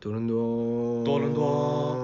多伦多，多伦多，多伦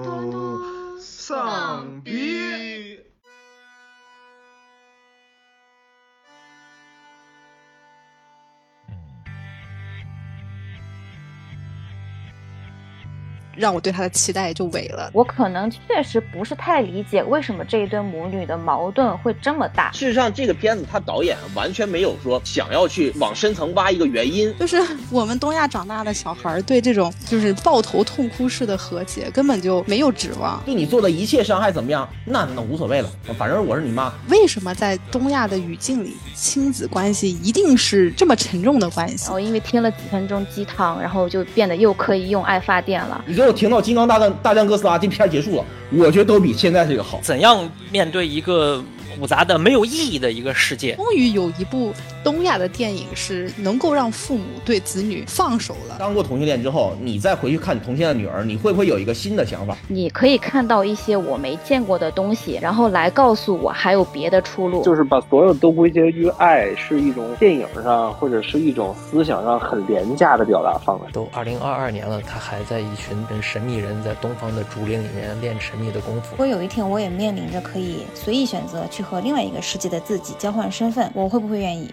让我对他的期待就萎了。我可能确实不是太理解为什么这一对母女的矛盾会这么大。事实上，这个片子他导演完全没有说想要去往深层挖一个原因。就是我们东亚长大的小孩对这种就是抱头痛哭式的和解根本就没有指望。对你做的一切伤害怎么样？那那无所谓了，反正我是你妈。为什么在东亚的语境里，亲子关系一定是这么沉重的关系？哦，因为听了几分钟鸡汤，然后就变得又可以用爱发电了。你给我停到《金刚大战大战哥斯拉》这片结束了，我觉得都比现在这个好。怎样面对一个复杂的、没有意义的一个世界？终于有一部东亚的电影是能够让父母对子女放手了。当过同性恋之后，你再回去看同性恋的女儿，你会不会有一个新的想法？你可以看到一些我没见过的东西，然后来告诉我还有别的出路。就是把所有都归结于爱，是一种电影上或者是一种思想上很廉价的表达方式。都二零二二年了，他还在一群跟神秘人在东方的竹林里面练神秘的功夫。如果有一天我也面临着可以随意选择去和另外一个世界的自己交换身份，我会不会愿意？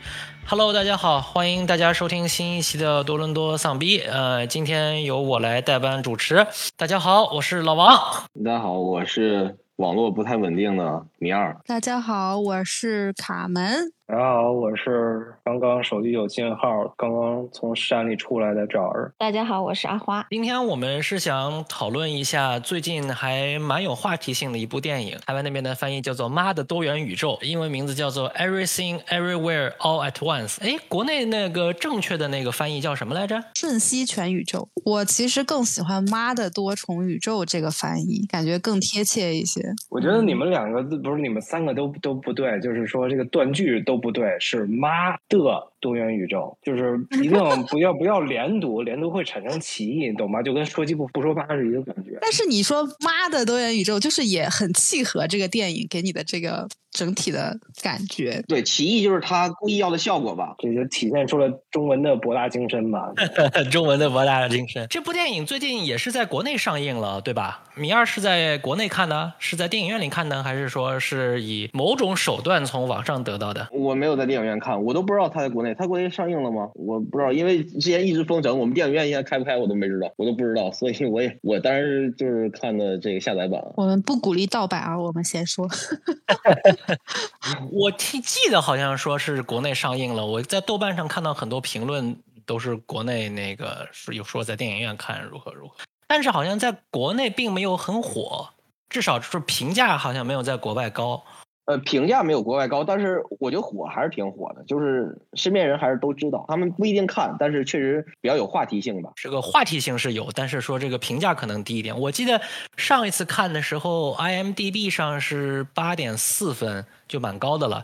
Hello，大家好，欢迎大家收听新一期的多伦多丧逼。呃，今天由我来代班主持。大家好，我是老王。大家好，我是网络不太稳定的米二。大家好，我是卡门。大家好，我是刚刚手机有信号，刚刚从山里出来的赵儿。大家好，我是阿花。今天我们是想讨论一下最近还蛮有话题性的一部电影，台湾那边的翻译叫做《妈的多元宇宙》，英文名字叫做 Everything Everywhere All at Once。哎，国内那个正确的那个翻译叫什么来着？瞬息全宇宙。我其实更喜欢“妈的多重宇宙”这个翻译，感觉更贴切一些。我觉得你们两个字不是你们三个都都不对，就是说这个断句都不对，是妈的多元宇宙，就是 一定不要不要连读，连读会产生歧义，你懂吗？就跟说鸡不不说八是一个感觉。但是你说“妈的多元宇宙”，就是也很契合这个电影给你的这个整体的感觉。对，歧义就是他故意要的效果吧？这就体现出了中文的博大精深吧。中文的博大精深。这部电影最近也是在国内上映了，对吧？米二是在国内看的，是在电影院里看的，还是说是以某种手段从网上得到的？我没有在电影院看，我都不知道他在国内，他国内上映了吗？我不知道，因为之前一直封城，我们电影院现在开不开我都没知道，我都不知道，所以我也我当时就是看的这个下载版。我们不鼓励盗版啊，我们先说。我记记得好像说是国内上映了，我在豆瓣上看到很多评论都是国内那个是有说在电影院看如何如何，但是好像在国内并没有很火，至少是评价好像没有在国外高。呃，评价没有国外高，但是我觉得火还是挺火的，就是身边人还是都知道，他们不一定看，但是确实比较有话题性吧。这个话题性是有，但是说这个评价可能低一点。我记得上一次看的时候，IMDB 上是八点四分，就蛮高的了。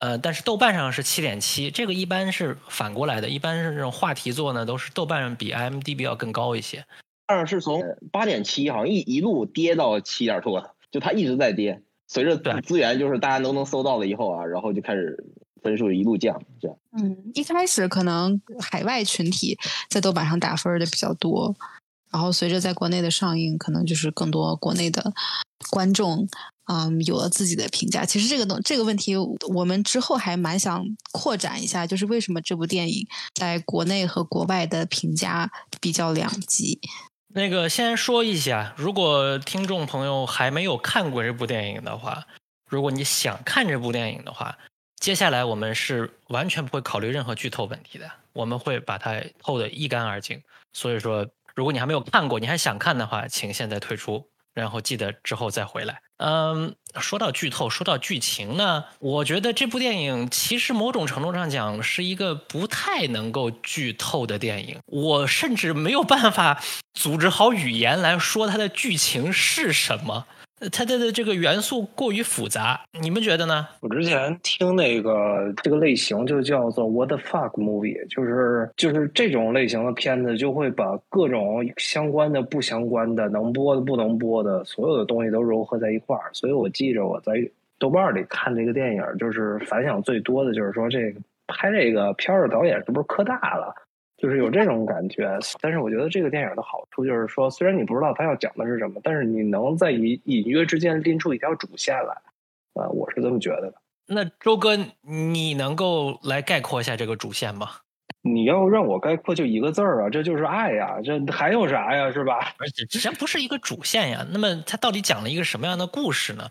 呃，但是豆瓣上是七点七，这个一般是反过来的，一般是这种话题作呢，都是豆瓣上比 IMDB 要更高一些。但是从八点七好像一一路跌到七点多，就它一直在跌。随着资源就是大家都能搜到了以后啊，然后就开始分数一路降，这样。嗯，一开始可能海外群体在豆瓣上打分的比较多，然后随着在国内的上映，可能就是更多国内的观众，嗯，有了自己的评价。其实这个东这个问题，我们之后还蛮想扩展一下，就是为什么这部电影在国内和国外的评价比较两极。那个先说一下，如果听众朋友还没有看过这部电影的话，如果你想看这部电影的话，接下来我们是完全不会考虑任何剧透问题的，我们会把它透得一干二净。所以说，如果你还没有看过，你还想看的话，请现在退出，然后记得之后再回来。嗯，说到剧透，说到剧情呢，我觉得这部电影其实某种程度上讲是一个不太能够剧透的电影。我甚至没有办法组织好语言来说它的剧情是什么，它的这个元素过于复杂。你们觉得呢？我之前听那个这个类型就叫做 What the fuck movie，就是就是这种类型的片子就会把各种相关的、不相关的、能播的、不能播的所有的东西都糅合在一块儿。所以我记着我在豆瓣里看这个电影，就是反响最多的就是说这个拍这个片儿的导演是不是科大了？就是有这种感觉。但是我觉得这个电影的好处就是说，虽然你不知道它要讲的是什么，但是你能在隐隐约之间拎出一条主线来，啊，我是这么觉得的。那周哥，你能够来概括一下这个主线吗？你要让我概括就一个字儿啊，这就是爱呀，这还有啥呀，是吧？而且这不是一个主线呀。那么它到底讲了一个什么样的故事呢？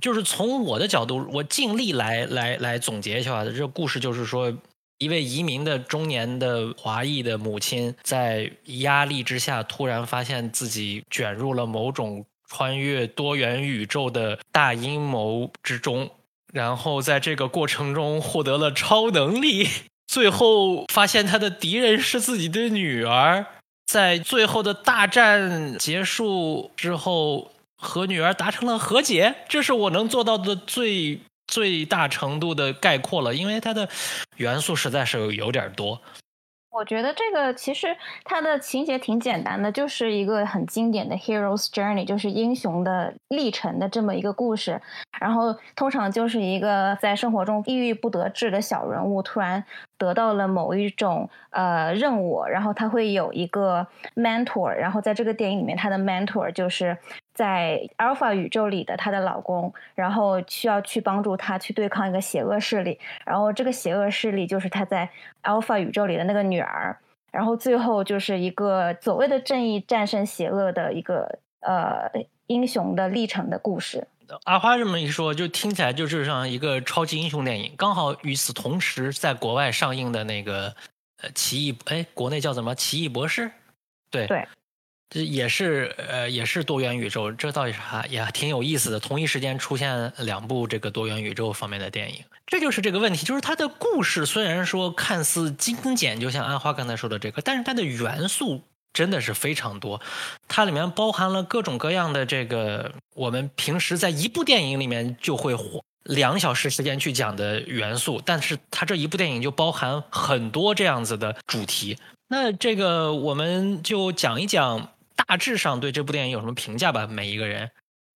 就是从我的角度，我尽力来来来总结一下这个故事就是说，一位移民的中年的华裔的母亲，在压力之下，突然发现自己卷入了某种穿越多元宇宙的大阴谋之中，然后在这个过程中获得了超能力。最后发现他的敌人是自己的女儿，在最后的大战结束之后，和女儿达成了和解。这是我能做到的最最大程度的概括了，因为它的元素实在是有有点多。我觉得这个其实它的情节挺简单的，就是一个很经典的 hero's journey，就是英雄的历程的这么一个故事。然后通常就是一个在生活中抑郁不得志的小人物，突然得到了某一种呃任务，然后他会有一个 mentor，然后在这个电影里面，他的 mentor 就是在 alpha 宇宙里的她的老公，然后需要去帮助她去对抗一个邪恶势力，然后这个邪恶势力就是她在 alpha 宇宙里的那个女儿，然后最后就是一个所谓的正义战胜邪恶的一个呃英雄的历程的故事。阿花这么一说，就听起来就是像一个超级英雄电影。刚好与此同时，在国外上映的那个呃奇异，哎，国内叫什么？奇异博士？对对，这也是呃也是多元宇宙，这到底啥也挺有意思的。同一时间出现两部这个多元宇宙方面的电影，这就是这个问题，就是它的故事虽然说看似精简，就像阿花刚才说的这个，但是它的元素。真的是非常多，它里面包含了各种各样的这个我们平时在一部电影里面就会花两小时时间去讲的元素，但是它这一部电影就包含很多这样子的主题。那这个我们就讲一讲大致上对这部电影有什么评价吧。每一个人，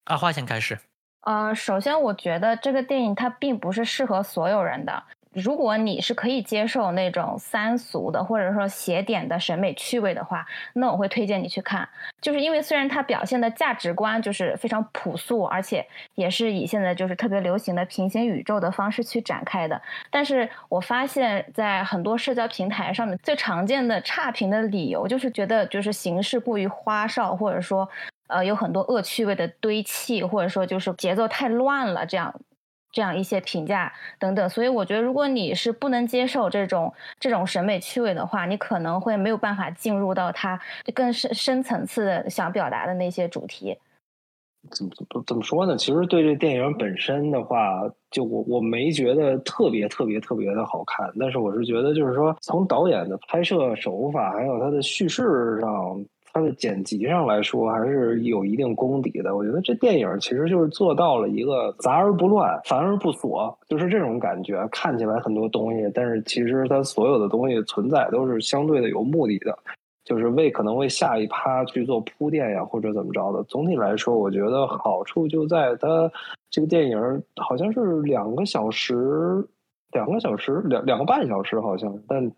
阿花先开始。呃，首先我觉得这个电影它并不是适合所有人的。如果你是可以接受那种三俗的或者说邪点的审美趣味的话，那我会推荐你去看。就是因为虽然它表现的价值观就是非常朴素，而且也是以现在就是特别流行的平行宇宙的方式去展开的，但是我发现，在很多社交平台上面最常见的差评的理由，就是觉得就是形式过于花哨，或者说呃有很多恶趣味的堆砌，或者说就是节奏太乱了这样。这样一些评价等等，所以我觉得，如果你是不能接受这种这种审美趣味的话，你可能会没有办法进入到他更深深层次的想表达的那些主题。怎么怎么怎么说呢？其实对这电影本身的话，就我我没觉得特别特别特别的好看，但是我是觉得，就是说从导演的拍摄手法还有他的叙事上。它的剪辑上来说还是有一定功底的。我觉得这电影其实就是做到了一个杂而不乱、繁而不琐，就是这种感觉。看起来很多东西，但是其实它所有的东西存在都是相对的有目的的，就是为可能为下一趴去做铺垫呀，或者怎么着的。总体来说，我觉得好处就在它这个电影好像是两个小时、两个小时、两两个半小时，好像，但。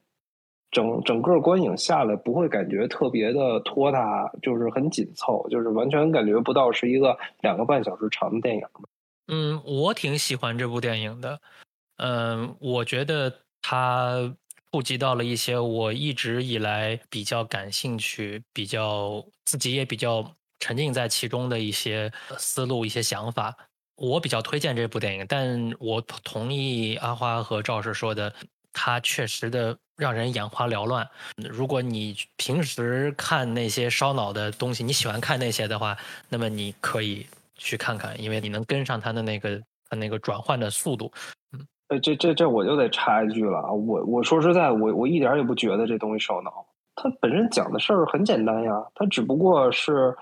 整整个观影下来不会感觉特别的拖沓，就是很紧凑，就是完全感觉不到是一个两个半小时长的电影。嗯，我挺喜欢这部电影的。嗯，我觉得它触及到了一些我一直以来比较感兴趣、比较自己也比较沉浸在其中的一些思路、一些想法。我比较推荐这部电影，但我同意阿花和赵氏说的。它确实的让人眼花缭乱。如果你平时看那些烧脑的东西，你喜欢看那些的话，那么你可以去看看，因为你能跟上它的那个它那个转换的速度。嗯，呃，这这这我就得插一句了啊！我我说实在，我我一点也不觉得这东西烧脑。它本身讲的事儿很简单呀，它只不过是。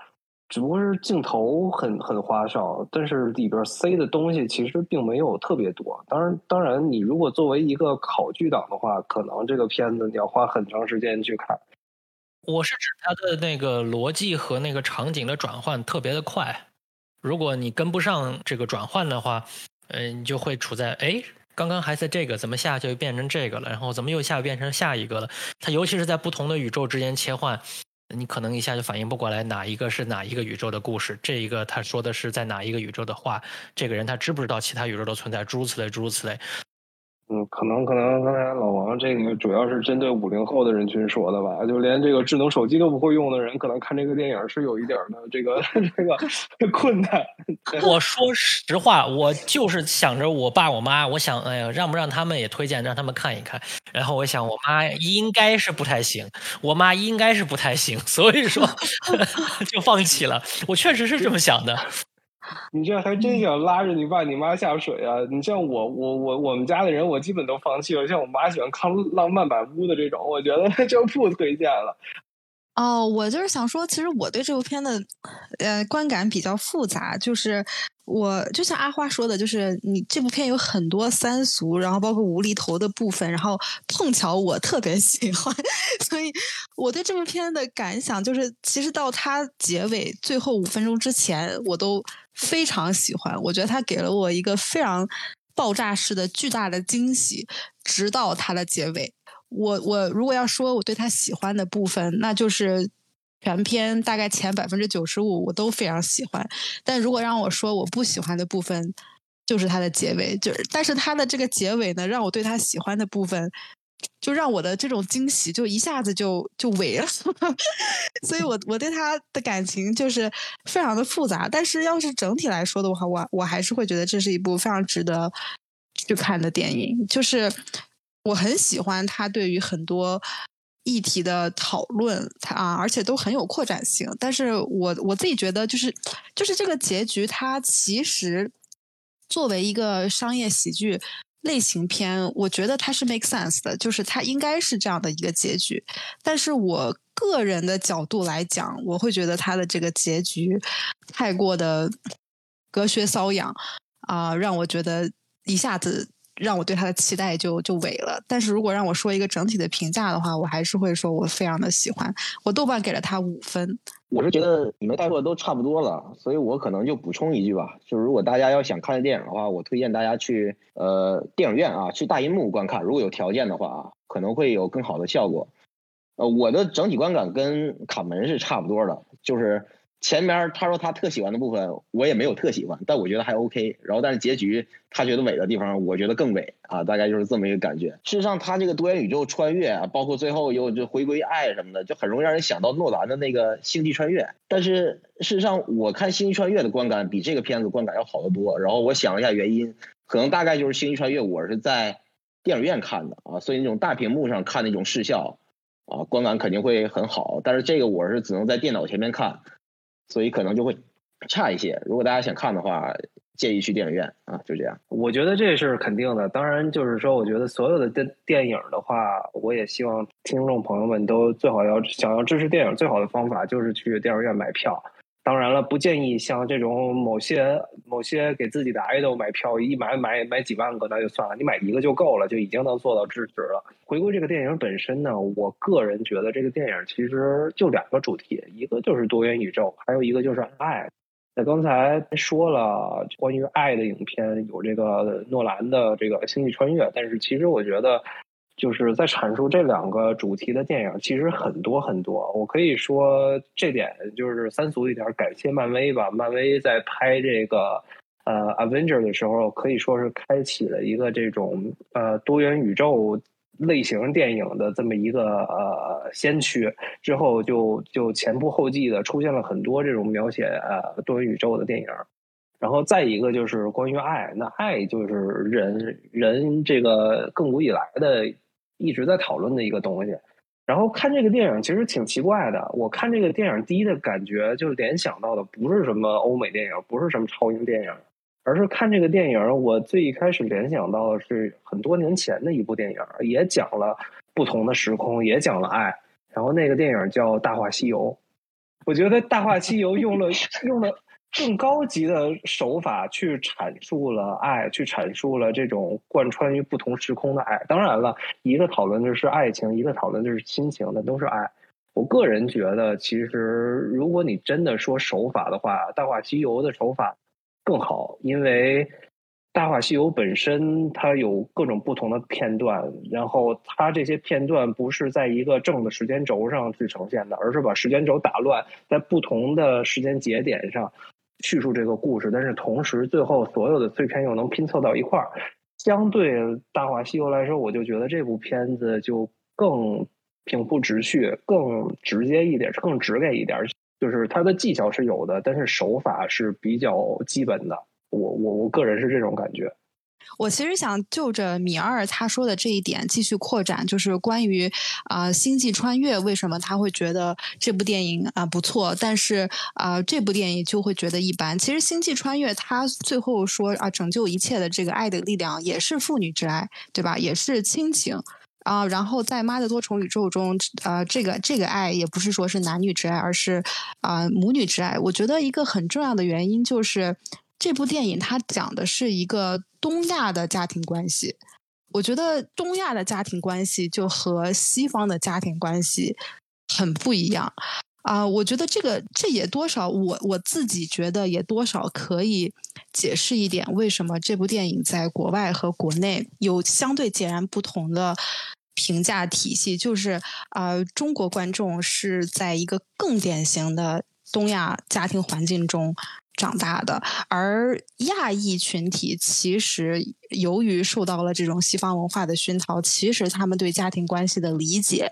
只不过是镜头很很花哨，但是里边塞的东西其实并没有特别多。当然，当然，你如果作为一个考据党的话，可能这个片子你要花很长时间去看。我是指它的那个逻辑和那个场景的转换特别的快，如果你跟不上这个转换的话，嗯，你就会处在哎刚刚还在这个，怎么下就变成这个了？然后怎么又下变成下一个了？它尤其是在不同的宇宙之间切换，你可能一下就反应不过来哪一个是哪一个宇宙的故事，这一个他说的是在哪一个宇宙的话，这个人他知不知道其他宇宙的存在？诸如此类，诸如此类。嗯，可能可能刚才老王这个主要是针对五零后的人群说的吧，就连这个智能手机都不会用的人，可能看这个电影是有一点的这个 这个 困难。我说实话，我就是想着我爸我妈，我想哎呀，让不让他们也推荐，让他们看一看。然后我想，我妈应该是不太行，我妈应该是不太行，所以说就放弃了。我确实是这么想的。你这还真想拉着你爸你妈下水啊？你像我我我我们家的人，我基本都放弃了。像我妈喜欢看浪漫满屋的这种，我觉得就不推荐了。哦，我就是想说，其实我对这部片的呃观感比较复杂，就是我就像阿花说的，就是你这部片有很多三俗，然后包括无厘头的部分，然后碰巧我特别喜欢，所以我对这部片的感想就是，其实到它结尾最后五分钟之前，我都非常喜欢，我觉得它给了我一个非常爆炸式的巨大的惊喜，直到它的结尾。我我如果要说我对他喜欢的部分，那就是全篇大概前百分之九十五我都非常喜欢。但如果让我说我不喜欢的部分，就是他的结尾。就是但是他的这个结尾呢，让我对他喜欢的部分，就让我的这种惊喜就一下子就就萎了。所以我我对他的感情就是非常的复杂。但是要是整体来说的话，我我还是会觉得这是一部非常值得去看的电影。就是。我很喜欢他对于很多议题的讨论，他啊，而且都很有扩展性。但是我我自己觉得，就是就是这个结局，它其实作为一个商业喜剧类型片，我觉得它是 make sense 的，就是它应该是这样的一个结局。但是我个人的角度来讲，我会觉得它的这个结局太过的隔靴搔痒啊，让我觉得一下子。让我对他的期待就就萎了。但是如果让我说一个整体的评价的话，我还是会说我非常的喜欢。我豆瓣给了他五分。我是觉得你们带说的都差不多了，所以我可能就补充一句吧，就是如果大家要想看电影的话，我推荐大家去呃电影院啊，去大银幕观看。如果有条件的话啊，可能会有更好的效果。呃，我的整体观感跟卡门是差不多的，就是。前面他说他特喜欢的部分，我也没有特喜欢，但我觉得还 OK。然后，但是结局他觉得伪的地方，我觉得更伪啊，大概就是这么一个感觉。事实上，他这个多元宇宙穿越啊，包括最后又就回归爱什么的，就很容易让人想到诺兰的那个《星际穿越》。但是事实上，我看《星际穿越》的观感比这个片子观感要好得多。然后我想了一下原因，可能大概就是《星际穿越》我是在电影院看的啊，所以那种大屏幕上看那种视效啊，观感肯定会很好。但是这个我是只能在电脑前面看。所以可能就会差一些。如果大家想看的话，建议去电影院啊，就这样。我觉得这是肯定的。当然，就是说，我觉得所有的电电影的话，我也希望听众朋友们都最好要想要支持电影，最好的方法就是去电影院买票。当然了，不建议像这种某些某些给自己的 idol 买票，一买买买几万个那就算了，你买一个就够了，就已经能做到支持了。回归这个电影本身呢，我个人觉得这个电影其实就两个主题，一个就是多元宇宙，还有一个就是爱。那刚才说了关于爱的影片，有这个诺兰的这个《星际穿越》，但是其实我觉得。就是在阐述这两个主题的电影，其实很多很多。我可以说这点就是三俗一点，感谢漫威吧。漫威在拍这个呃《Avenger》的时候，可以说是开启了一个这种呃多元宇宙类型电影的这么一个呃先驱。之后就就前仆后继的出现了很多这种描写呃多元宇宙的电影。然后再一个就是关于爱，那爱就是人人这个亘古以来的。一直在讨论的一个东西，然后看这个电影其实挺奇怪的。我看这个电影第一的感觉就联想到的不是什么欧美电影，不是什么超英电影，而是看这个电影，我最一开始联想到的是很多年前的一部电影，也讲了不同的时空，也讲了爱。然后那个电影叫《大话西游》，我觉得《大话西游》用了用了。更高级的手法去阐述了爱，去阐述了这种贯穿于不同时空的爱。当然了，一个讨论的是爱情，一个讨论的是亲情，那都是爱。我个人觉得，其实如果你真的说手法的话，《大话西游》的手法更好，因为大话西游》本身它有各种不同的片段，然后它这些片段不是在一个正的时间轴上去呈现的，而是把时间轴打乱，在不同的时间节点上叙述这个故事，但是同时最后所有的碎片又能拼凑到一块儿。相对《大话西游》来说，我就觉得这部片子就更平铺直叙，更直接一点，更直给一点。就是它的技巧是有的，但是手法是比较基本的。我我我个人是这种感觉。我其实想就着米二他说的这一点继续扩展，就是关于啊《星际穿越》为什么他会觉得这部电影啊不错，但是啊这部电影就会觉得一般。其实《星际穿越》他最后说啊拯救一切的这个爱的力量也是父女之爱，对吧？也是亲情啊。然后在《妈的多重宇宙》中，呃，这个这个爱也不是说是男女之爱，而是啊母女之爱。我觉得一个很重要的原因就是。这部电影它讲的是一个东亚的家庭关系，我觉得东亚的家庭关系就和西方的家庭关系很不一样啊。我觉得这个这也多少我我自己觉得也多少可以解释一点为什么这部电影在国外和国内有相对截然不同的评价体系，就是啊，中国观众是在一个更典型的东亚家庭环境中。长大的，而亚裔群体其实由于受到了这种西方文化的熏陶，其实他们对家庭关系的理解，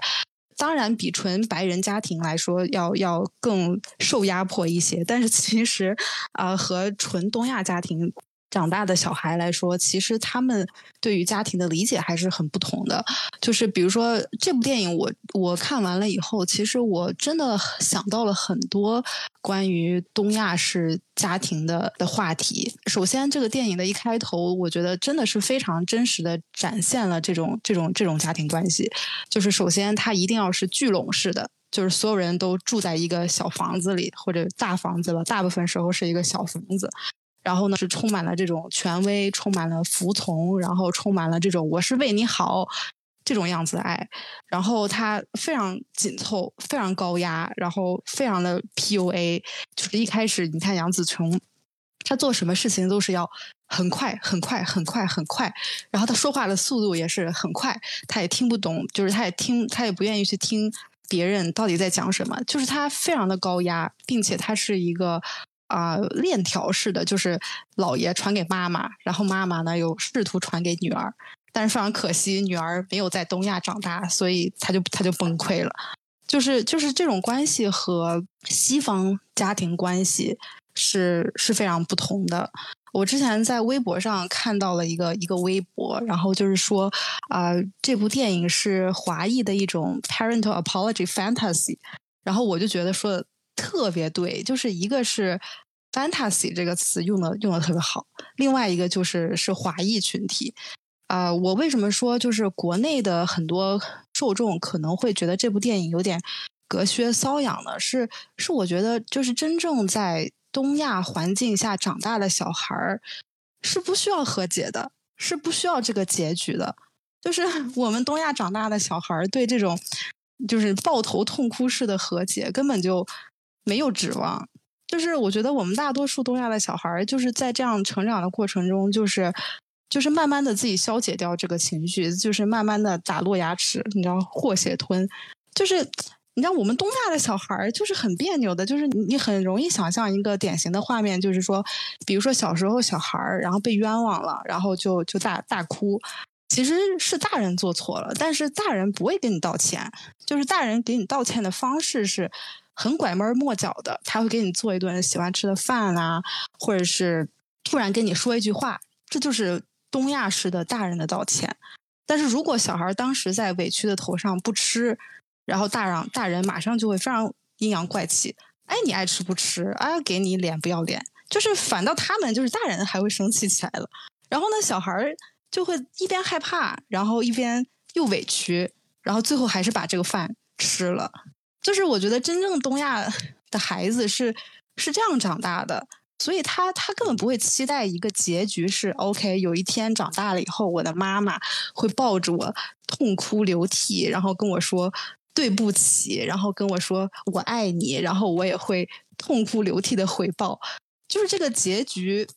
当然比纯白人家庭来说要要更受压迫一些。但是其实，啊，和纯东亚家庭。长大的小孩来说，其实他们对于家庭的理解还是很不同的。就是比如说这部电影，我我看完了以后，其实我真的想到了很多关于东亚式家庭的的话题。首先，这个电影的一开头，我觉得真的是非常真实的展现了这种这种这种家庭关系。就是首先，它一定要是聚拢式的，就是所有人都住在一个小房子里或者大房子了，大部分时候是一个小房子。然后呢，是充满了这种权威，充满了服从，然后充满了这种“我是为你好”这种样子的爱。然后他非常紧凑，非常高压，然后非常的 PUA。就是一开始，你看杨紫琼，她做什么事情都是要很快、很快、很快、很快。然后她说话的速度也是很快，她也听不懂，就是她也听，她也不愿意去听别人到底在讲什么。就是她非常的高压，并且她是一个。啊，链条式的，就是姥爷传给妈妈，然后妈妈呢又试图传给女儿，但是非常可惜，女儿没有在东亚长大，所以他就他就崩溃了。就是就是这种关系和西方家庭关系是是非常不同的。我之前在微博上看到了一个一个微博，然后就是说啊，这部电影是华裔的一种 parental apology fantasy，然后我就觉得说的特别对，就是一个是。Fantasy 这个词用的用的特别好，另外一个就是是华裔群体，啊，我为什么说就是国内的很多受众可能会觉得这部电影有点隔靴搔痒呢？是是，我觉得就是真正在东亚环境下长大的小孩儿是不需要和解的，是不需要这个结局的，就是 我们东亚长大的小孩儿对这种就是抱头痛哭式的和解根本就没有指望。就是我觉得我们大多数东亚的小孩儿，就是在这样成长的过程中，就是就是慢慢的自己消解掉这个情绪，就是慢慢的打落牙齿，你知道，和血吞。就是你知道，我们东亚的小孩儿就是很别扭的，就是你很容易想象一个典型的画面，就是说，比如说小时候小孩儿然后被冤枉了，然后就就大大哭，其实是大人做错了，但是大人不会给你道歉，就是大人给你道歉的方式是。很拐弯抹角的，他会给你做一顿喜欢吃的饭啊，或者是突然跟你说一句话，这就是东亚式的大人的道歉。但是如果小孩当时在委屈的头上不吃，然后大让大人马上就会非常阴阳怪气，哎，你爱吃不吃？哎，给你脸不要脸，就是反倒他们就是大人还会生气起来了。然后呢，小孩就会一边害怕，然后一边又委屈，然后最后还是把这个饭吃了。就是我觉得真正东亚 的孩子是是这样长大的，所以他他根本不会期待一个结局是 OK。有一天长大了以后，我的妈妈会抱着我痛哭流涕，然后跟我说对不起，然后跟我说我爱你，然后我也会痛哭流涕的回报。就是这个结局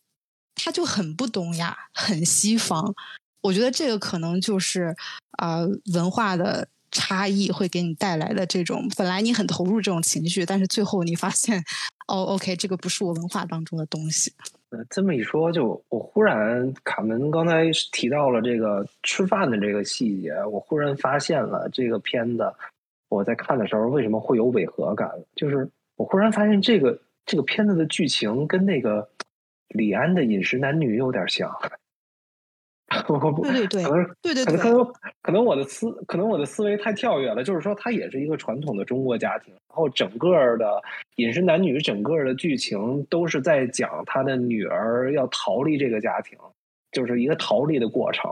他就很不东亚，很西方。我觉得这个可能就是啊、呃文化的差异会给你带来的这种，本来你很投入这种情绪，但是最后你发现，哦，OK，这个不是我文化当中的东西。呃这么一说，就我忽然卡门刚才提到了这个吃饭的这个细节，我忽然发现了这个片子，我在看的时候为什么会有违和感？就是我忽然发现这个这个片子的剧情跟那个李安的《饮食男女》有点像。对对对可能对对对可能可能我的思可能我的思维太跳跃了，就是说它也是一个传统的中国家庭，然后整个的《饮食男女》整个的剧情都是在讲他的女儿要逃离这个家庭，就是一个逃离的过程。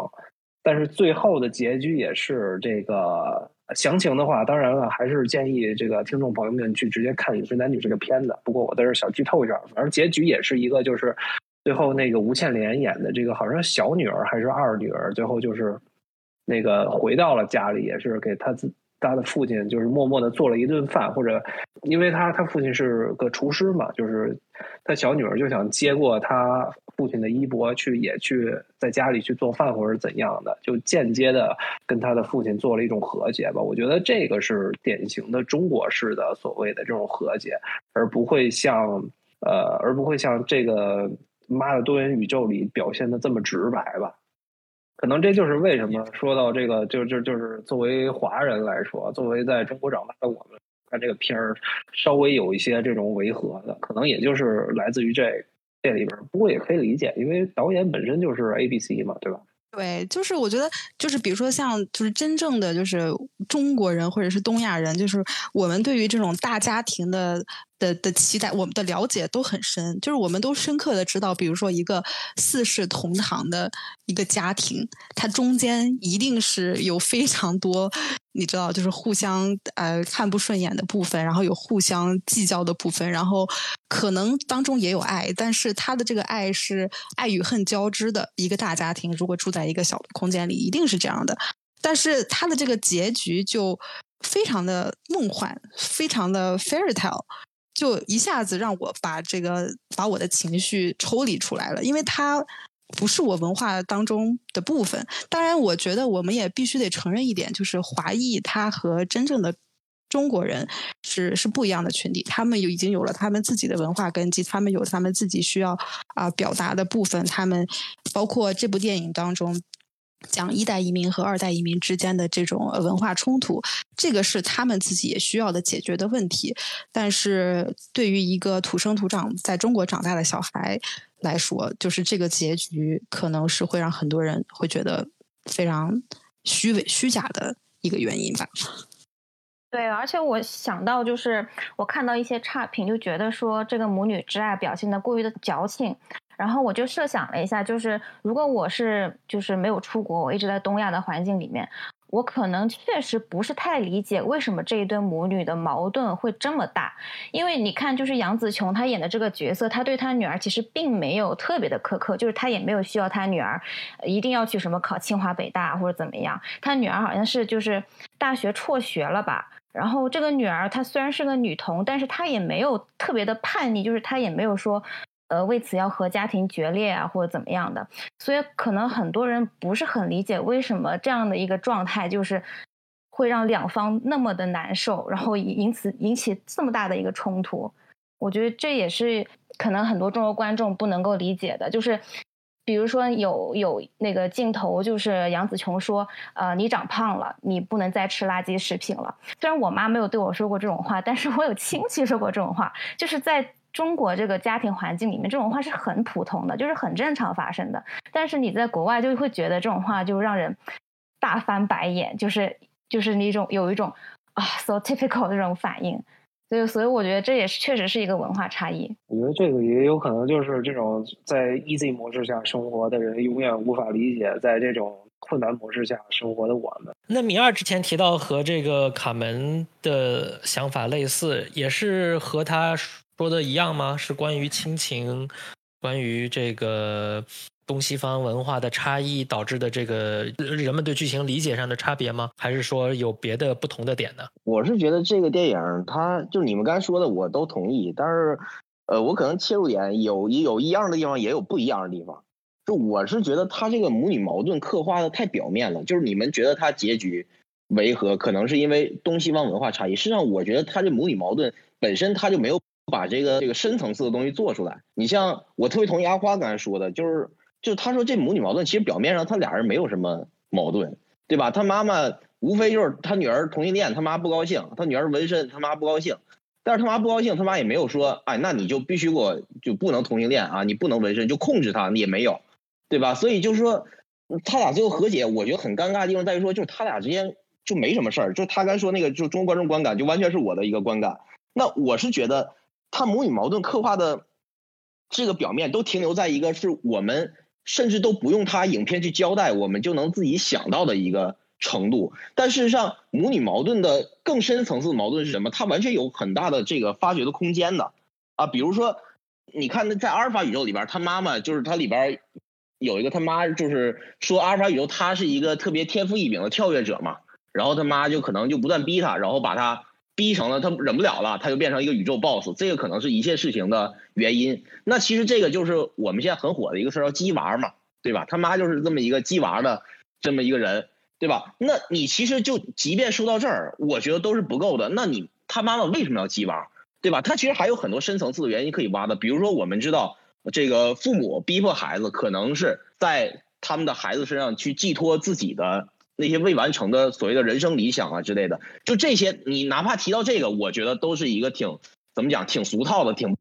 但是最后的结局也是这个详情的话，当然了，还是建议这个听众朋友们去直接看《饮食男女》这个片子。不过我在这儿小剧透一下，反正结局也是一个就是最后那个吴倩莲演的这个好像小女儿还是二女儿，最后就是那个回到了家里，也是给他自他的父亲就是默默的做了一顿饭，或者因为他他父亲是个厨师嘛，就是他小女儿就想接过他父亲的衣钵，去也去在家里去做饭或者怎样的，就间接的跟他的父亲做了一种和解吧。我觉得这个是典型的中国式的所谓的这种和解，而不会像呃，而不会像这个《妈的多元宇宙》里表现的这么直白吧。可能这就是为什么说到这个，就就就是作为华人来说，作为在中国长大的我们看这个片儿，稍微有一些这种违和的，可能也就是来自于这这里边儿。不过也可以理解，因为导演本身就是 A B C 嘛，对吧？对，就是我觉得，就是比如说像，就是真正的就是中国人或者是东亚人，就是我们对于这种大家庭的的的期待，我们的了解都很深，就是我们都深刻的知道，比如说一个四世同堂的一个家庭，它中间一定是有非常多，你知道，就是互相呃看不顺眼的部分，然后有互相计较的部分，然后可能当中也有爱，但是他的这个爱是爱与恨交织的一个大家庭，如果住在一个小的空间里，一定是这样的。但是他的这个结局就非常的梦幻，非常的 fairy tale，就一下子让我把这个把我的情绪抽离出来了，因为它不是我文化当中的部分。当然，我觉得我们也必须得承认一点，就是华裔他和真正的中国人是是不一样的群体，他们有已经有了他们自己的文化根基，他们有他们自己需要啊、表达的部分，他们包括这部电影当中。讲一代移民和二代移民之间的这种文化冲突，这个是他们自己也需要的解决的问题。但是对于一个土生土长在中国长大的小孩来说，就是这个结局可能是会让很多人会觉得非常虚伪、虚假的一个原因吧。对，而且我想到就是我看到一些差评，就觉得说这个母女之爱表现的过于的矫情。然后我就设想了一下，就是如果我是就是没有出国，我一直在东亚的环境里面，我可能确实不是太理解为什么这一对母女的矛盾会这么大。因为你看，就是杨紫琼她演的这个角色，她对她女儿其实并没有特别的苛刻，就是她也没有需要她女儿一定要去什么考清华北大或者怎么样。她女儿好像是就是大学辍学了吧。然后这个女儿她虽然是个女童，但是她也没有特别的叛逆，就是她也没有说。呃，为此要和家庭决裂啊，或者怎么样的，所以可能很多人不是很理解为什么这样的一个状态，就是会让两方那么的难受，然后因此引起这么大的一个冲突。我觉得这也是可能很多中国观众不能够理解的，就是比如说有有那个镜头，就是杨紫琼说：“呃，你长胖了，你不能再吃垃圾食品了。”虽然我妈没有对我说过这种话，但是我有亲戚说过这种话，就是在。中国这个家庭环境里面，这种话是很普通的，就是很正常发生的。但是你在国外就会觉得这种话就让人大翻白眼，就是就是那种有一种啊 so typical 这种反应。所以，所以我觉得这也是确实是一个文化差异。我觉得这个也有可能就是这种在 easy 模式下生活的人永远无法理解在这种困难模式下生活的我们。那米二之前提到和这个卡门的想法类似，也是和他说的一样吗？是关于亲情，关于这个东西方文化的差异导致的这个人们对剧情理解上的差别吗？还是说有别的不同的点呢？我是觉得这个电影，它就你们刚才说的，我都同意。但是呃，我可能切入点有有一样的地方，也有不一样的地方。就我是觉得他这个母女矛盾刻画的太表面了，就是你们觉得他结局违和，可能是因为东西方文化差异。实际上，我觉得他这母女矛盾本身他就没有把这个这个深层次的东西做出来。你像我特别同意阿花刚才说的，就是就他说这母女矛盾其实表面上他俩人没有什么矛盾，对吧？他妈妈无非就是他女儿同性恋，他妈不高兴；他女儿纹身，他妈不高兴。但是他妈不高兴，他妈也没有说，哎，那你就必须给我就不能同性恋啊，你不能纹身，就控制他，也没有。对吧？所以就是说，他俩最后和解，我觉得很尴尬的地方在于说，就是他俩之间就没什么事儿。就他刚说那个，就中国观众观感，就完全是我的一个观感。那我是觉得，他母女矛盾刻画的这个表面都停留在一个是我们甚至都不用他影片去交代，我们就能自己想到的一个程度。但事实上，母女矛盾的更深层次的矛盾是什么？它完全有很大的这个发掘的空间的啊。比如说，你看那在阿尔法宇宙里边，他妈妈就是他里边。有一个他妈就是说阿尔法宇宙他是一个特别天赋异禀的跳跃者嘛，然后他妈就可能就不断逼他，然后把他逼成了他忍不了了，他就变成一个宇宙 boss，这个可能是一切事情的原因。那其实这个就是我们现在很火的一个事儿叫鸡娃嘛，对吧？他妈就是这么一个鸡娃的这么一个人，对吧？那你其实就即便说到这儿，我觉得都是不够的。那你他妈妈为什么要鸡娃，对吧？他其实还有很多深层次的原因可以挖的，比如说我们知道。这个父母逼迫孩子，可能是在他们的孩子身上去寄托自己的那些未完成的所谓的人生理想啊之类的。就这些，你哪怕提到这个，我觉得都是一个挺怎么讲，挺俗套的，挺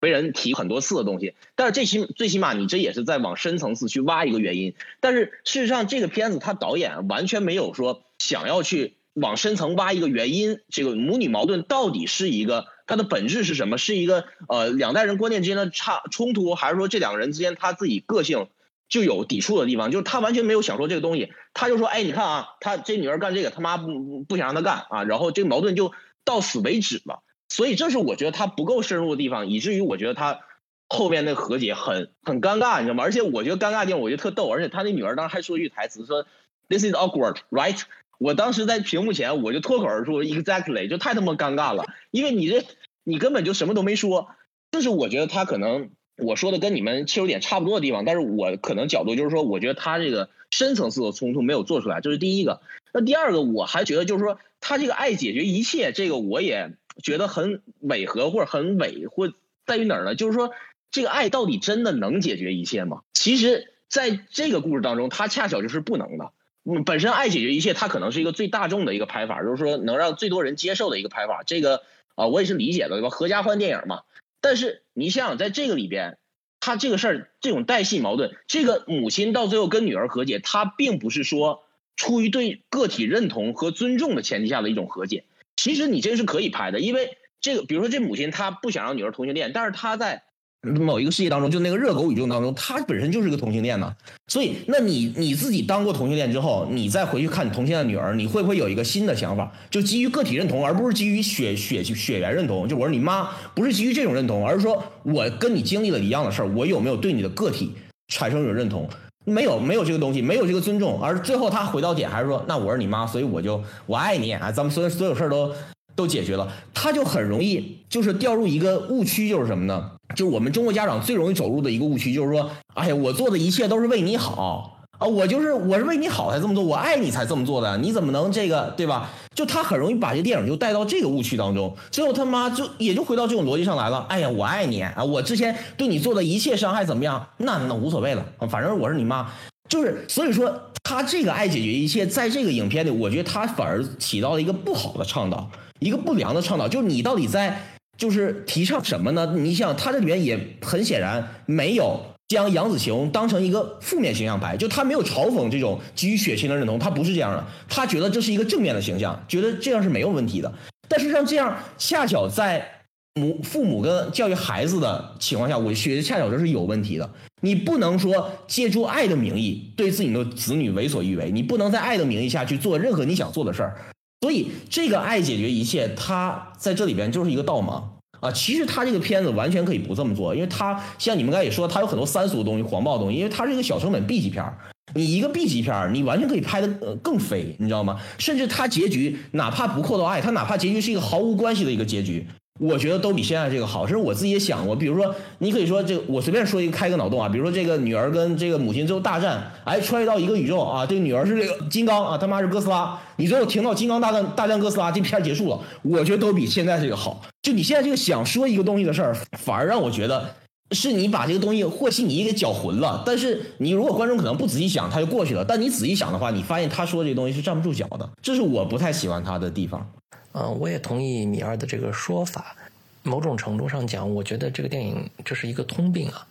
被人提很多次的东西。但是这起最起码你这也是在往深层次去挖一个原因。但是事实上，这个片子他导演完全没有说想要去往深层挖一个原因。这个母女矛盾到底是一个？它的本质是什么？是一个呃两代人观念之间的差冲突，还是说这两个人之间他自己个性就有抵触的地方？就是他完全没有想说这个东西，他就说：“哎，你看啊，他这女儿干这个，他妈不不想让他干啊。”然后这个矛盾就到此为止了。所以这是我觉得他不够深入的地方，以至于我觉得他后面那和解很很尴尬，你知道吗？而且我觉得尴尬地方，我觉得特逗。而且他那女儿当时还说一句台词说：“This is awkward, right？” 我当时在屏幕前，我就脱口而出 “exactly”，就太他妈尴尬了，因为你这你根本就什么都没说。这是我觉得他可能我说的跟你们切入点差不多的地方，但是我可能角度就是说，我觉得他这个深层次的冲突没有做出来，这是第一个。那第二个，我还觉得就是说，他这个爱解决一切，这个我也觉得很违和或者很伪，或在于哪儿呢？就是说，这个爱到底真的能解决一切吗？其实，在这个故事当中，它恰巧就是不能的。嗯，本身爱解决一切，它可能是一个最大众的一个拍法，就是说能让最多人接受的一个拍法。这个啊，我也是理解的，对吧？合家欢电影嘛。但是你想想，在这个里边，他这个事儿这种代际矛盾，这个母亲到最后跟女儿和解，他并不是说出于对个体认同和尊重的前提下的一种和解。其实你这个是可以拍的，因为这个，比如说这母亲她不想让女儿同性恋，但是她在。某一个世界当中，就那个热狗宇宙当中，他本身就是个同性恋呢。所以，那你你自己当过同性恋之后，你再回去看你同性的女儿，你会不会有一个新的想法？就基于个体认同，而不是基于血血血缘认同。就我是你妈，不是基于这种认同，而是说我跟你经历了一样的事儿，我有没有对你的个体产生一种认同？没有，没有这个东西，没有这个尊重。而最后他回到点，还是说，那我是你妈，所以我就我爱你啊，咱们所有所有事儿都。都解决了，他就很容易就是掉入一个误区，就是什么呢？就是我们中国家长最容易走入的一个误区，就是说，哎呀，我做的一切都是为你好啊，我就是我是为你好才这么做，我爱你才这么做的，你怎么能这个对吧？就他很容易把这电影就带到这个误区当中，最后他妈就也就回到这种逻辑上来了。哎呀，我爱你啊，我之前对你做的一切伤害怎么样？那那无所谓了，反正我是你妈，就是所以说他这个爱解决一切，在这个影片里，我觉得他反而起到了一个不好的倡导。一个不良的倡导，就是你到底在就是提倡什么呢？你想，他这里面也很显然没有将杨紫琼当成一个负面形象拍，就他没有嘲讽这种基于血亲的认同，他不是这样的，他觉得这是一个正面的形象，觉得这样是没有问题的。但是像这样恰巧在母父母跟教育孩子的情况下，我觉得恰巧这是有问题的。你不能说借助爱的名义对自己的子女为所欲为，你不能在爱的名义下去做任何你想做的事儿。所以这个爱解决一切，它在这里边就是一个倒忙啊！其实他这个片子完全可以不这么做，因为他像你们刚才也说，他有很多三俗的东西、黄暴的东西，因为他是一个小成本 B 级片儿。你一个 B 级片儿，你完全可以拍的呃更飞，你知道吗？甚至他结局哪怕不扣到爱，他哪怕结局是一个毫无关系的一个结局，我觉得都比现在这个好。甚至我自己也想过，比如说，你可以说这个，我随便说一个开个脑洞啊，比如说这个女儿跟这个母亲最后大战，哎，穿越到一个宇宙啊，这个女儿是这个金刚啊，他妈是哥斯拉，你最后停到金刚大战大战哥斯拉，这片结束了，我觉得都比现在这个好。就你现在这个想说一个东西的事儿，反而让我觉得。是你把这个东西和稀泥给搅浑了，但是你如果观众可能不仔细想，他就过去了。但你仔细想的话，你发现他说这个东西是站不住脚的，这是我不太喜欢他的地方。嗯，我也同意米二的这个说法。某种程度上讲，我觉得这个电影这是一个通病啊。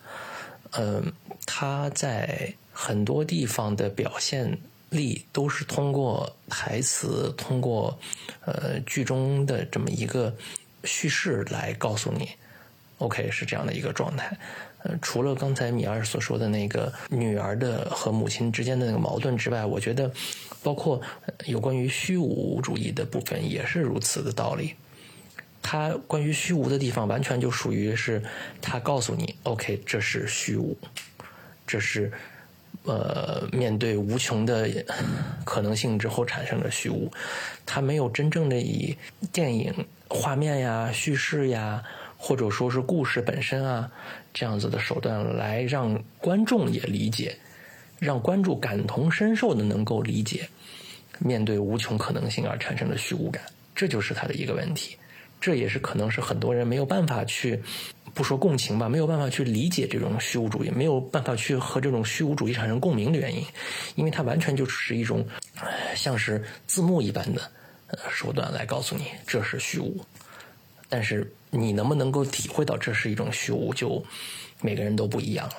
嗯，他在很多地方的表现力都是通过台词、通过呃剧中的这么一个叙事来告诉你。OK，是这样的一个状态。呃，除了刚才米二所说的那个女儿的和母亲之间的那个矛盾之外，我觉得，包括有关于虚无主义的部分也是如此的道理。它关于虚无的地方，完全就属于是他告诉你，OK，这是虚无，这是呃面对无穷的可能性之后产生的虚无。他没有真正的以电影画面呀、叙事呀。或者说是故事本身啊，这样子的手段来让观众也理解，让观众感同身受的能够理解，面对无穷可能性而产生的虚无感，这就是他的一个问题。这也是可能是很多人没有办法去，不说共情吧，没有办法去理解这种虚无主义，没有办法去和这种虚无主义产生共鸣的原因，因为它完全就是一种像是字幕一般的手段来告诉你这是虚无，但是。你能不能够体会到这是一种虚无？就每个人都不一样了。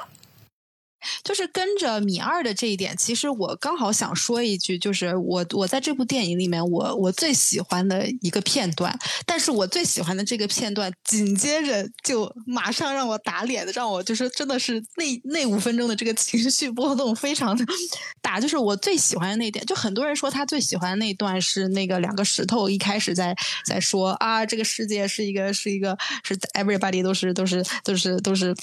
就是跟着米二的这一点，其实我刚好想说一句，就是我我在这部电影里面，我我最喜欢的一个片段，但是我最喜欢的这个片段，紧接着就马上让我打脸的，让我就是真的是那那五分钟的这个情绪波动非常的 大。就是我最喜欢的那点，就很多人说他最喜欢的那段是那个两个石头一开始在在说啊，这个世界是一个是一个是 everybody 都是都是都是都是。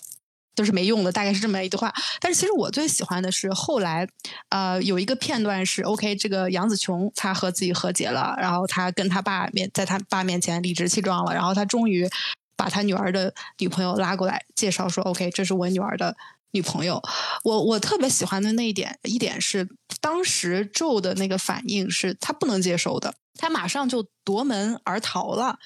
都是没用的，大概是这么一句话。但是其实我最喜欢的是后来，呃，有一个片段是 OK，这个杨紫琼她和自己和解了，然后她跟他爸面在他爸面前理直气壮了，然后他终于把他女儿的女朋友拉过来介绍说 OK，这是我女儿的女朋友。我我特别喜欢的那一点一点是，当时周的那个反应是他不能接受的，他马上就夺门而逃了。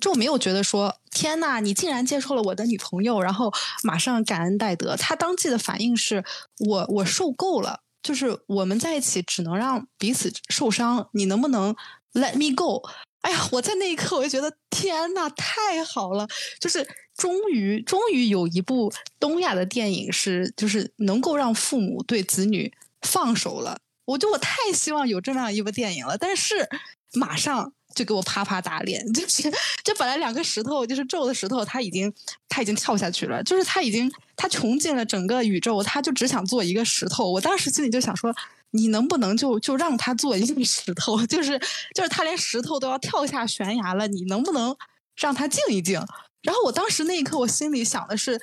就没有觉得说天呐，你竟然接受了我的女朋友，然后马上感恩戴德。他当即的反应是我我受够了，就是我们在一起只能让彼此受伤，你能不能 let me go？哎呀，我在那一刻我就觉得天呐，太好了，就是终于终于有一部东亚的电影是就是能够让父母对子女放手了。我就我太希望有这么样一部电影了，但是马上。就给我啪啪打脸，就是就本来两个石头就是咒的石头，他已经他已经跳下去了，就是他已经他穷尽了整个宇宙，他就只想做一个石头。我当时心里就想说，你能不能就就让他做一个石头？就是就是他连石头都要跳下悬崖了，你能不能让他静一静？然后我当时那一刻，我心里想的是。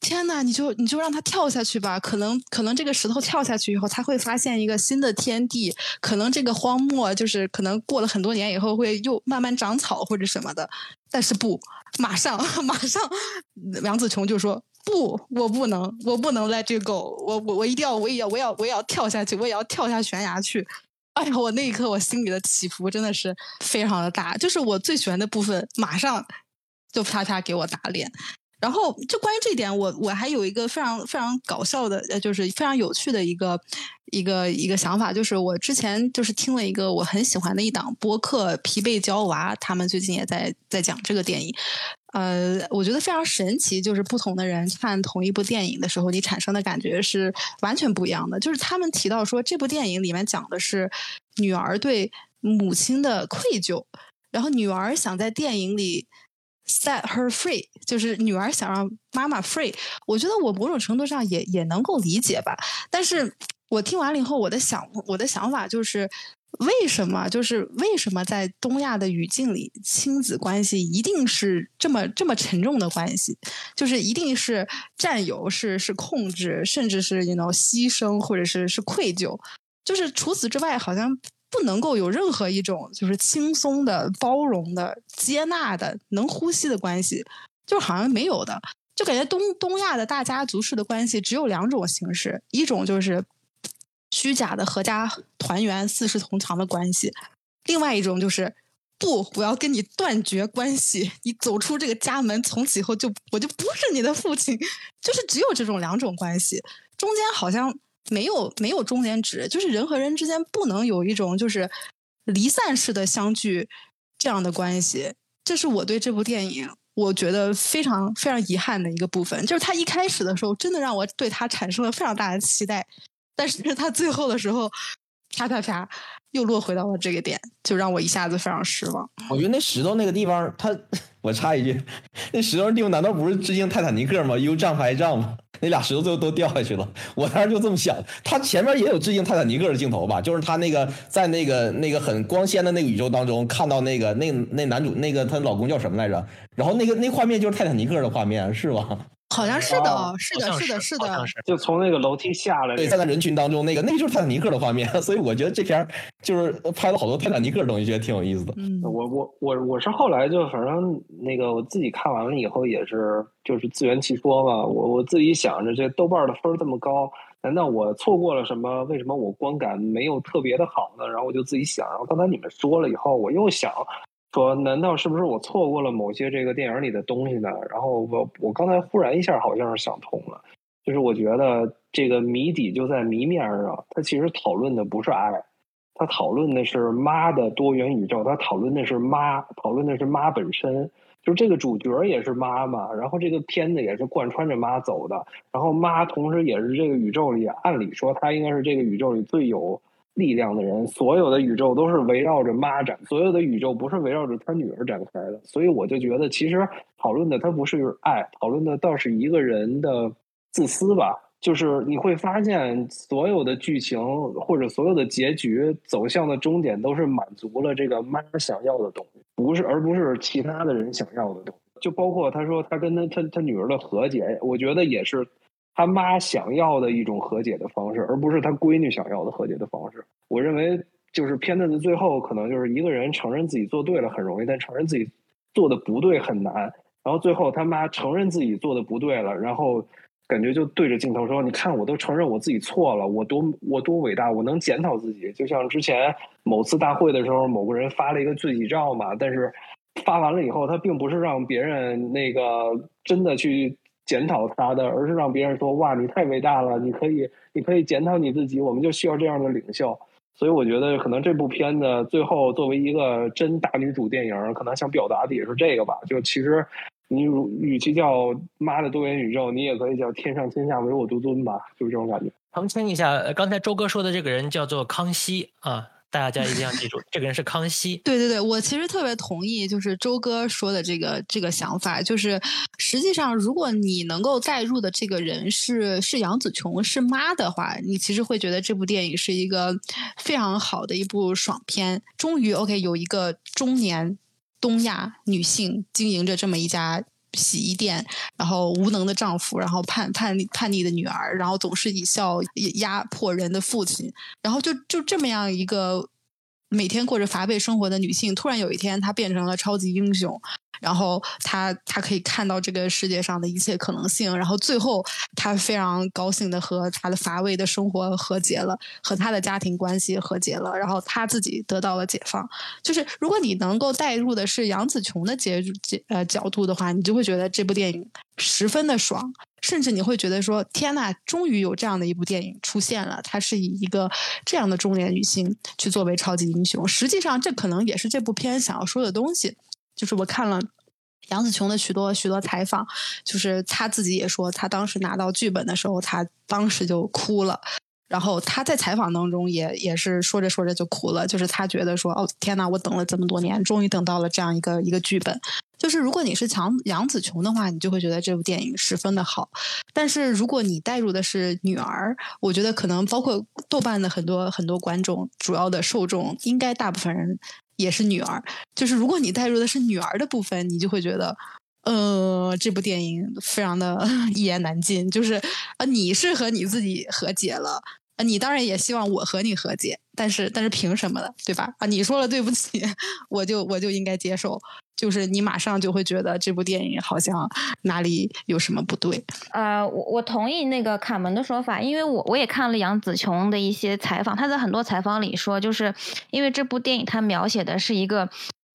天呐，你就你就让他跳下去吧，可能可能这个石头跳下去以后，他会发现一个新的天地，可能这个荒漠就是可能过了很多年以后会又慢慢长草或者什么的。但是不，马上马上，杨子琼就说不，我不能，我不能 let you go，我我我一定要，我也要，我要我也要跳下去，我也要跳下悬崖去。哎呀，我那一刻我心里的起伏真的是非常的大，就是我最喜欢的部分，马上就啪啪给我打脸。然后，就关于这一点，我我还有一个非常非常搞笑的，呃，就是非常有趣的一个一个一个想法，就是我之前就是听了一个我很喜欢的一档播客《疲惫娇娃》，他们最近也在在讲这个电影，呃，我觉得非常神奇，就是不同的人看同一部电影的时候，你产生的感觉是完全不一样的。就是他们提到说，这部电影里面讲的是女儿对母亲的愧疚，然后女儿想在电影里。Set her free，就是女儿想让妈妈 free。我觉得我某种程度上也也能够理解吧。但是我听完了以后，我的想我的想法就是，为什么就是为什么在东亚的语境里，亲子关系一定是这么这么沉重的关系？就是一定是占有，是是控制，甚至是 you know 牺牲，或者是是愧疚。就是除此之外，好像不能够有任何一种就是轻松的、包容的、接纳的、能呼吸的关系，就好像没有的。就感觉东东亚的大家族式的关系只有两种形式，一种就是虚假的阖家团圆、四世同堂的关系，另外一种就是不，我要跟你断绝关系，你走出这个家门，从此以后就我就不是你的父亲，就是只有这种两种关系，中间好像没有没有中间值，就是人和人之间不能有一种就是离散式的相聚这样的关系，这是我对这部电影。我觉得非常非常遗憾的一个部分，就是他一开始的时候，真的让我对他产生了非常大的期待，但是他最后的时候，啪啪啪，又落回到了这个点，就让我一下子非常失望。我觉得那石头那个地方，他 我插一句，那石头地方难道不是致敬泰坦尼克吗？You jump, I jump，那俩石头最后都掉下去了。我当时就这么想，他前面也有致敬泰坦尼克的镜头吧？就是他那个在那个那个很光鲜的那个宇宙当中，看到那个那那男主那个她老公叫什么来着？然后那个那画面就是泰坦尼克的画面，是吧？好像是的，哦是的，是的，是的。就从那个楼梯下来，对，在那人群当中，那个那个就是泰坦尼克的画面，所以我觉得这片儿就是拍了好多泰坦尼克的东西，觉得挺有意思的。嗯，我我我我是后来就反正那个我自己看完了以后也是就是自圆其说吧，我我自己想着这豆瓣的分儿这么高，难道我错过了什么？为什么我观感没有特别的好呢？然后我就自己想，然后刚才你们说了以后，我又想。说，难道是不是我错过了某些这个电影里的东西呢？然后我我刚才忽然一下好像是想通了，就是我觉得这个谜底就在谜面上，它其实讨论的不是爱，它讨论的是妈的多元宇宙，它讨论的是妈，讨论的是妈本身，就这个主角也是妈妈，然后这个片子也是贯穿着妈走的，然后妈同时也是这个宇宙里，按理说她应该是这个宇宙里最有。力量的人，所有的宇宙都是围绕着妈展，所有的宇宙不是围绕着他女儿展开的，所以我就觉得，其实讨论的它不是爱，讨论的倒是一个人的自私吧。就是你会发现，所有的剧情或者所有的结局走向的终点，都是满足了这个妈想要的东西，不是而不是其他的人想要的东西。就包括他说他跟他他他女儿的和解，我觉得也是。他妈想要的一种和解的方式，而不是他闺女想要的和解的方式。我认为，就是片子的最后，可能就是一个人承认自己做对了很容易，但承认自己做的不对很难。然后最后他妈承认自己做的不对了，然后感觉就对着镜头说：“你看，我都承认我自己错了，我多我多伟大，我能检讨自己。”就像之前某次大会的时候，某个人发了一个自己照嘛，但是发完了以后，他并不是让别人那个真的去。检讨他的，而是让别人说：“哇，你太伟大了！你可以，你可以检讨你自己。我们就需要这样的领袖。”所以我觉得，可能这部片子最后作为一个真大女主电影，可能想表达的也是这个吧。就其实，你与其叫“妈的多元宇宙”，你也可以叫“天上天下唯我独尊”吧，就是这种感觉。澄清一下，刚才周哥说的这个人叫做康熙啊。大家一定要记住，这个人是康熙。对对对，我其实特别同意，就是周哥说的这个这个想法，就是实际上，如果你能够带入的这个人是是杨紫琼是妈的话，你其实会觉得这部电影是一个非常好的一部爽片。终于，OK，有一个中年东亚女性经营着这么一家。洗衣店，然后无能的丈夫，然后叛叛逆叛逆的女儿，然后总是以笑压迫人的父亲，然后就就这么样一个每天过着乏味生活的女性，突然有一天她变成了超级英雄。然后她她可以看到这个世界上的一切可能性，然后最后她非常高兴的和他的乏味的生活和解了，和他的家庭关系和解了，然后他自己得到了解放。就是如果你能够带入的是杨紫琼的结结呃角度的话，你就会觉得这部电影十分的爽，甚至你会觉得说天呐，终于有这样的一部电影出现了，它是以一个这样的中年女性去作为超级英雄。实际上，这可能也是这部片想要说的东西。就是我看了杨紫琼的许多许多采访，就是她自己也说，她当时拿到剧本的时候，她当时就哭了。然后他在采访当中也也是说着说着就哭了，就是他觉得说，哦天呐，我等了这么多年，终于等到了这样一个一个剧本。就是如果你是强杨紫琼的话，你就会觉得这部电影十分的好。但是如果你带入的是女儿，我觉得可能包括豆瓣的很多很多观众，主要的受众应该大部分人。也是女儿，就是如果你带入的是女儿的部分，你就会觉得，呃，这部电影非常的 一言难尽。就是啊，你是和你自己和解了，啊，你当然也希望我和你和解，但是但是凭什么呢？对吧？啊，你说了对不起，我就我就应该接受，就是你马上就会觉得这部电影好像哪里有什么不对。呃，我我同意那个卡门的说法，因为我我也看了杨紫琼的一些采访，她在很多采访里说，就是因为这部电影它描写的是一个。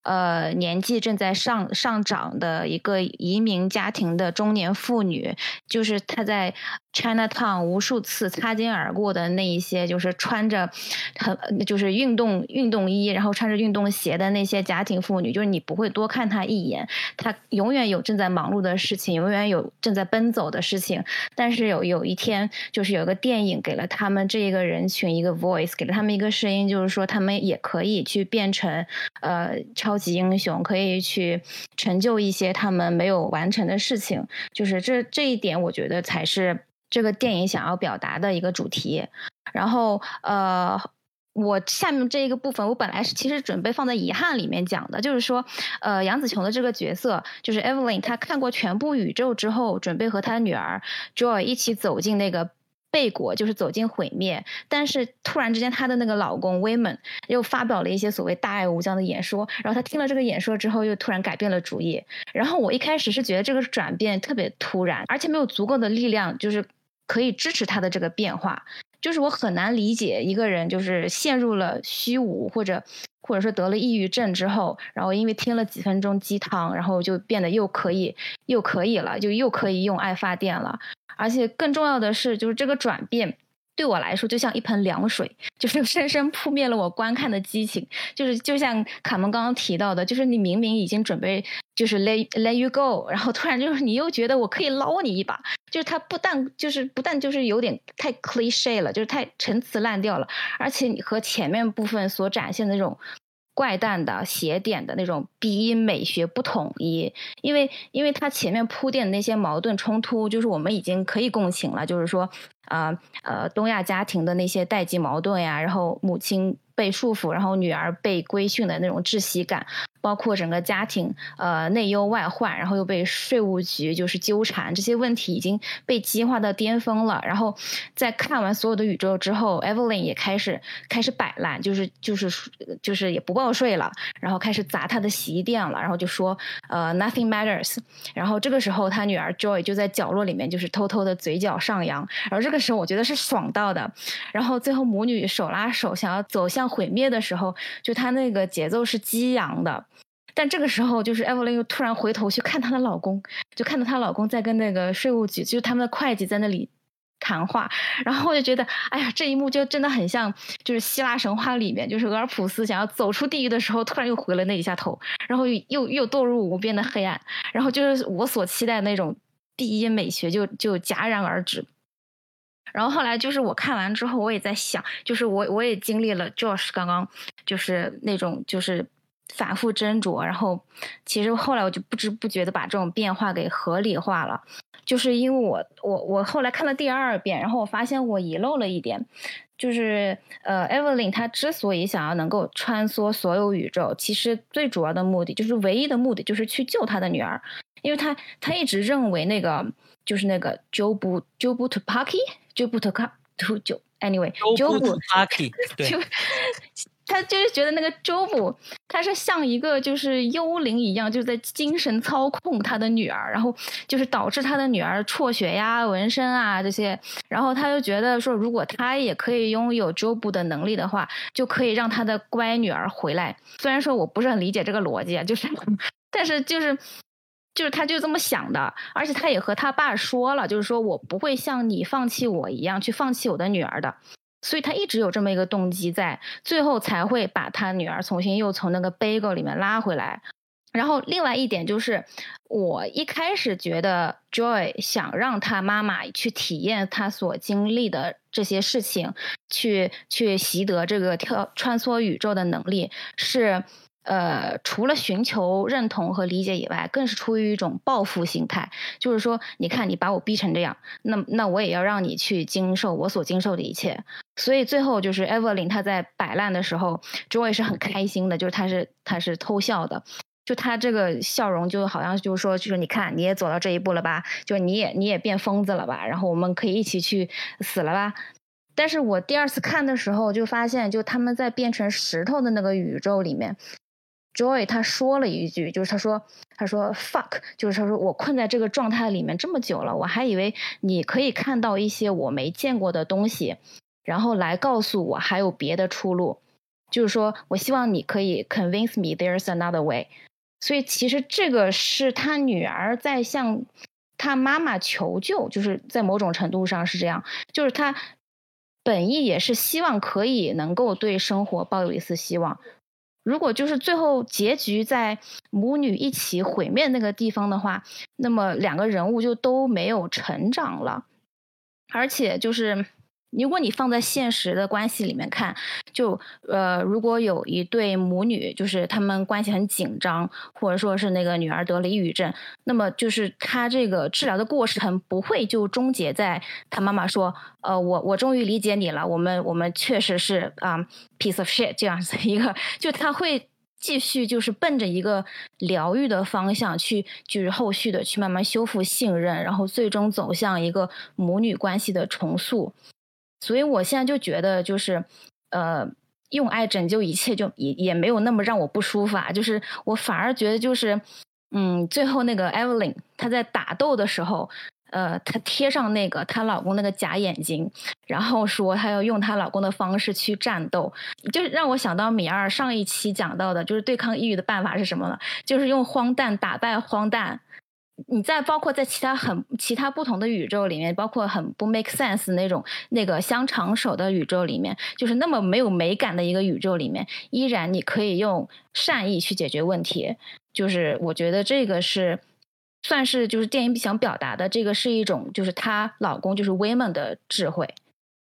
呃，年纪正在上上涨的一个移民家庭的中年妇女，就是她在 China Town 无数次擦肩而过的那一些，就是穿着很就是运动运动衣，然后穿着运动鞋的那些家庭妇女，就是你不会多看她一眼，她永远有正在忙碌的事情，永远有正在奔走的事情。但是有有一天，就是有个电影给了他们这一个人群一个 voice，给了他们一个声音，就是说他们也可以去变成呃。超级英雄可以去成就一些他们没有完成的事情，就是这这一点，我觉得才是这个电影想要表达的一个主题。然后，呃，我下面这一个部分，我本来是其实准备放在遗憾里面讲的，就是说，呃，杨紫琼的这个角色就是 Evelyn，她看过全部宇宙之后，准备和她女儿 Joy 一起走进那个。贝果就是走进毁灭，但是突然之间，她的那个老公 Wayman 又发表了一些所谓大爱无疆的演说，然后她听了这个演说之后，又突然改变了主意。然后我一开始是觉得这个转变特别突然，而且没有足够的力量，就是可以支持他的这个变化。就是我很难理解一个人就是陷入了虚无，或者或者说得了抑郁症之后，然后因为听了几分钟鸡汤，然后就变得又可以又可以了，就又可以用爱发电了。而且更重要的是，就是这个转变对我来说就像一盆凉水，就是 深深扑灭了我观看的激情。就是就像卡门刚刚提到的，就是你明明已经准备就是 let let you go，然后突然就是你又觉得我可以捞你一把，就是他不但就是不但就是有点太 cliche 了，就是太陈词滥调了，而且你和前面部分所展现的那种。怪诞的写点的那种鼻音美学不统一，因为因为他前面铺垫的那些矛盾冲突，就是我们已经可以共情了，就是说，啊呃，东亚家庭的那些代际矛盾呀，然后母亲。被束缚，然后女儿被规训的那种窒息感，包括整个家庭呃内忧外患，然后又被税务局就是纠缠，这些问题已经被激化到巅峰了。然后在看完所有的宇宙之后，Evelyn 也开始开始摆烂，就是就是就是也不报税了，然后开始砸他的洗衣店了，然后就说呃 Nothing matters。然后这个时候他女儿 Joy 就在角落里面就是偷偷的嘴角上扬，然后这个时候我觉得是爽到的。然后最后母女手拉手想要走向。毁灭的时候，就他那个节奏是激昂的，但这个时候就是艾 y 琳又突然回头去看她的老公，就看到她老公在跟那个税务局，就是他们的会计在那里谈话，然后我就觉得，哎呀，这一幕就真的很像，就是希腊神话里面，就是俄尔普斯想要走出地狱的时候，突然又回了那一下头，然后又又堕入无边的黑暗，然后就是我所期待那种第一美学就就戛然而止。然后后来就是我看完之后，我也在想，就是我我也经历了 Josh 刚刚就是那种就是反复斟酌，然后其实后来我就不知不觉的把这种变化给合理化了，就是因为我我我后来看了第二遍，然后我发现我遗漏了一点，就是呃 Evelyn 她之所以想要能够穿梭所有宇宙，其实最主要的目的就是唯一的目的就是去救她的女儿，因为她她一直认为那个就是那个 Job Job to Parky。就不投卡，就就 Anyway Joe 不 Tupaki 对，他就是觉得那个周布，他是像一个就是幽灵一样，就在精神操控他的女儿，然后就是导致他的女儿辍学呀、纹身啊这些，然后他就觉得说，如果他也可以拥有周布的能力的话，就可以让他的乖女儿回来。虽然说我不是很理解这个逻辑，就是，但是就是。就是他就这么想的，而且他也和他爸说了，就是说我不会像你放弃我一样去放弃我的女儿的，所以他一直有这么一个动机在，最后才会把他女儿重新又从那个 bagel 里面拉回来。然后另外一点就是，我一开始觉得 Joy 想让他妈妈去体验他所经历的这些事情，去去习得这个跳穿梭宇宙的能力是。呃，除了寻求认同和理解以外，更是出于一种报复心态。就是说，你看，你把我逼成这样，那那我也要让你去经受我所经受的一切。所以最后就是 Evelyn 她在摆烂的时候，Joy 是很开心的，就是他是他是偷笑的，就他这个笑容就好像就是说，就是你看你也走到这一步了吧，就你也你也变疯子了吧，然后我们可以一起去死了吧。但是我第二次看的时候就发现，就他们在变成石头的那个宇宙里面，Joy 他说了一句，就是他说他说 fuck，就是他说我困在这个状态里面这么久了，我还以为你可以看到一些我没见过的东西，然后来告诉我还有别的出路，就是说我希望你可以 convince me there's another way。所以其实这个是他女儿在向他妈妈求救，就是在某种程度上是这样，就是他。本意也是希望可以能够对生活抱有一丝希望。如果就是最后结局在母女一起毁灭那个地方的话，那么两个人物就都没有成长了，而且就是。如果你放在现实的关系里面看，就呃，如果有一对母女，就是他们关系很紧张，或者说是那个女儿得了抑郁症，那么就是他这个治疗的过程不会就终结在他妈妈说，呃，我我终于理解你了，我们我们确实是啊，piece of shit 这样子一个，就他会继续就是奔着一个疗愈的方向去，就是后续的去慢慢修复信任，然后最终走向一个母女关系的重塑。所以我现在就觉得，就是，呃，用爱拯救一切，就也也没有那么让我不舒服啊。就是我反而觉得，就是，嗯，最后那个 Evelyn 她在打斗的时候，呃，她贴上那个她老公那个假眼睛，然后说她要用她老公的方式去战斗，就让我想到米二上一期讲到的，就是对抗抑郁的办法是什么呢？就是用荒诞打败荒诞。你在包括在其他很其他不同的宇宙里面，包括很不 make sense 那种那个香肠手的宇宙里面，就是那么没有美感的一个宇宙里面，依然你可以用善意去解决问题。就是我觉得这个是算是就是电影想表达的，这个是一种就是她老公就是 women 的智慧。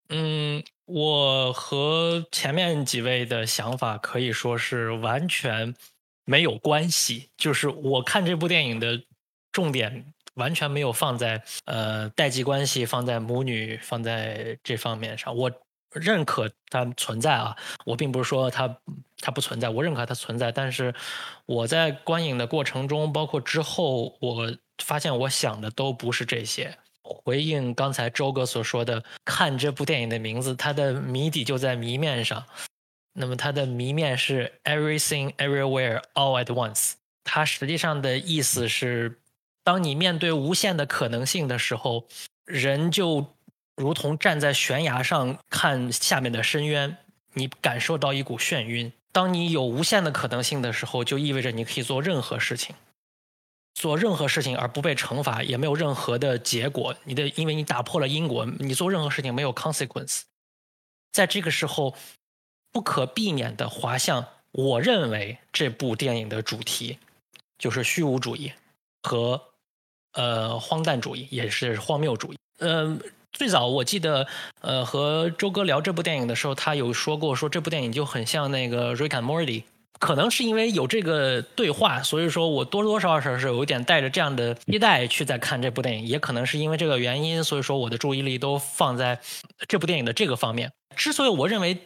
嗯，我和前面几位的想法可以说是完全没有关系。就是我看这部电影的。重点完全没有放在呃代际关系，放在母女，放在这方面上。我认可它存在啊，我并不是说它它不存在，我认可它存在。但是我在观影的过程中，包括之后，我发现我想的都不是这些。回应刚才周哥所说的，看这部电影的名字，它的谜底就在谜面上。那么它的谜面是 Everything Everywhere All at Once，它实际上的意思是。当你面对无限的可能性的时候，人就如同站在悬崖上看下面的深渊，你感受到一股眩晕。当你有无限的可能性的时候，就意味着你可以做任何事情，做任何事情而不被惩罚，也没有任何的结果。你的，因为你打破了因果，你做任何事情没有 consequence。在这个时候，不可避免的滑向，我认为这部电影的主题就是虚无主义和。呃，荒诞主义也是荒谬主义。嗯，最早我记得，呃，和周哥聊这部电影的时候，他有说过，说这部电影就很像那个《瑞坎莫蒂》。可能是因为有这个对话，所以说我多多少少是有一点带着这样的期待去在看这部电影。也可能是因为这个原因，所以说我的注意力都放在这部电影的这个方面。之所以我认为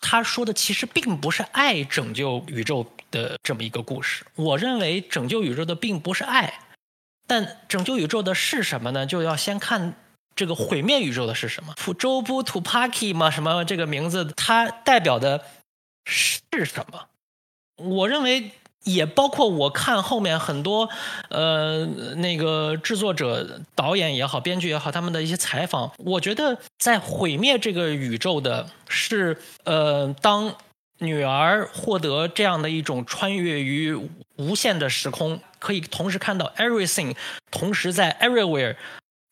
他说的其实并不是爱拯救宇宙的这么一个故事，我认为拯救宇宙的并不是爱。但拯救宇宙的是什么呢？就要先看这个毁灭宇宙的是什么。普周布图帕基嘛，什么这个名字，它代表的是什么？我认为也包括我看后面很多呃那个制作者、导演也好、编剧也好，他们的一些采访，我觉得在毁灭这个宇宙的是呃当。女儿获得这样的一种穿越于无限的时空，可以同时看到 everything，同时在 everywhere，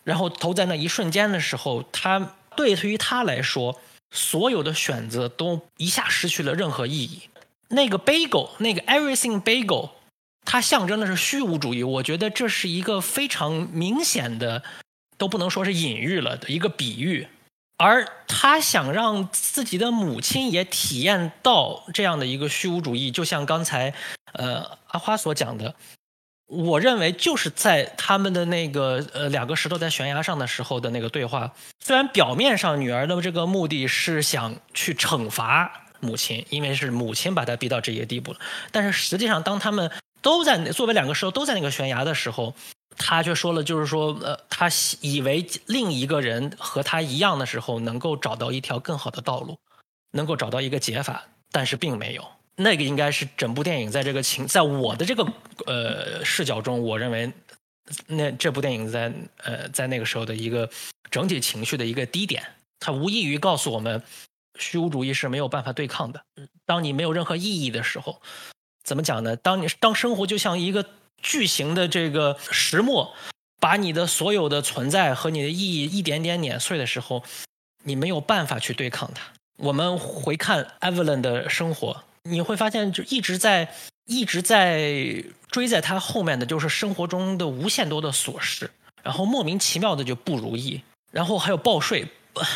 然后投在那一瞬间的时候，他对于他来说，所有的选择都一下失去了任何意义。那个 bagel，那个 everything bagel，它象征的是虚无主义。我觉得这是一个非常明显的，都不能说是隐喻了的一个比喻。而他想让自己的母亲也体验到这样的一个虚无主义，就像刚才呃阿花所讲的，我认为就是在他们的那个呃两个石头在悬崖上的时候的那个对话。虽然表面上女儿的这个目的是想去惩罚母亲，因为是母亲把她逼到这些地步了，但是实际上当他们都在作为两个石头都在那个悬崖的时候，他却说了，就是说，呃，他以为另一个人和他一样的时候，能够找到一条更好的道路，能够找到一个解法，但是并没有。那个应该是整部电影在这个情，在我的这个呃视角中，我认为那这部电影在呃在那个时候的一个整体情绪的一个低点，它无异于告诉我们，虚无主义是没有办法对抗的。当你没有任何意义的时候，怎么讲呢？当你当生活就像一个巨型的这个石磨，把你的所有的存在和你的意义一点点碾碎的时候，你没有办法去对抗它。我们回看 Evelyn 的生活。你会发现，就一直在一直在追在他后面的，就是生活中的无限多的琐事，然后莫名其妙的就不如意，然后还有报税。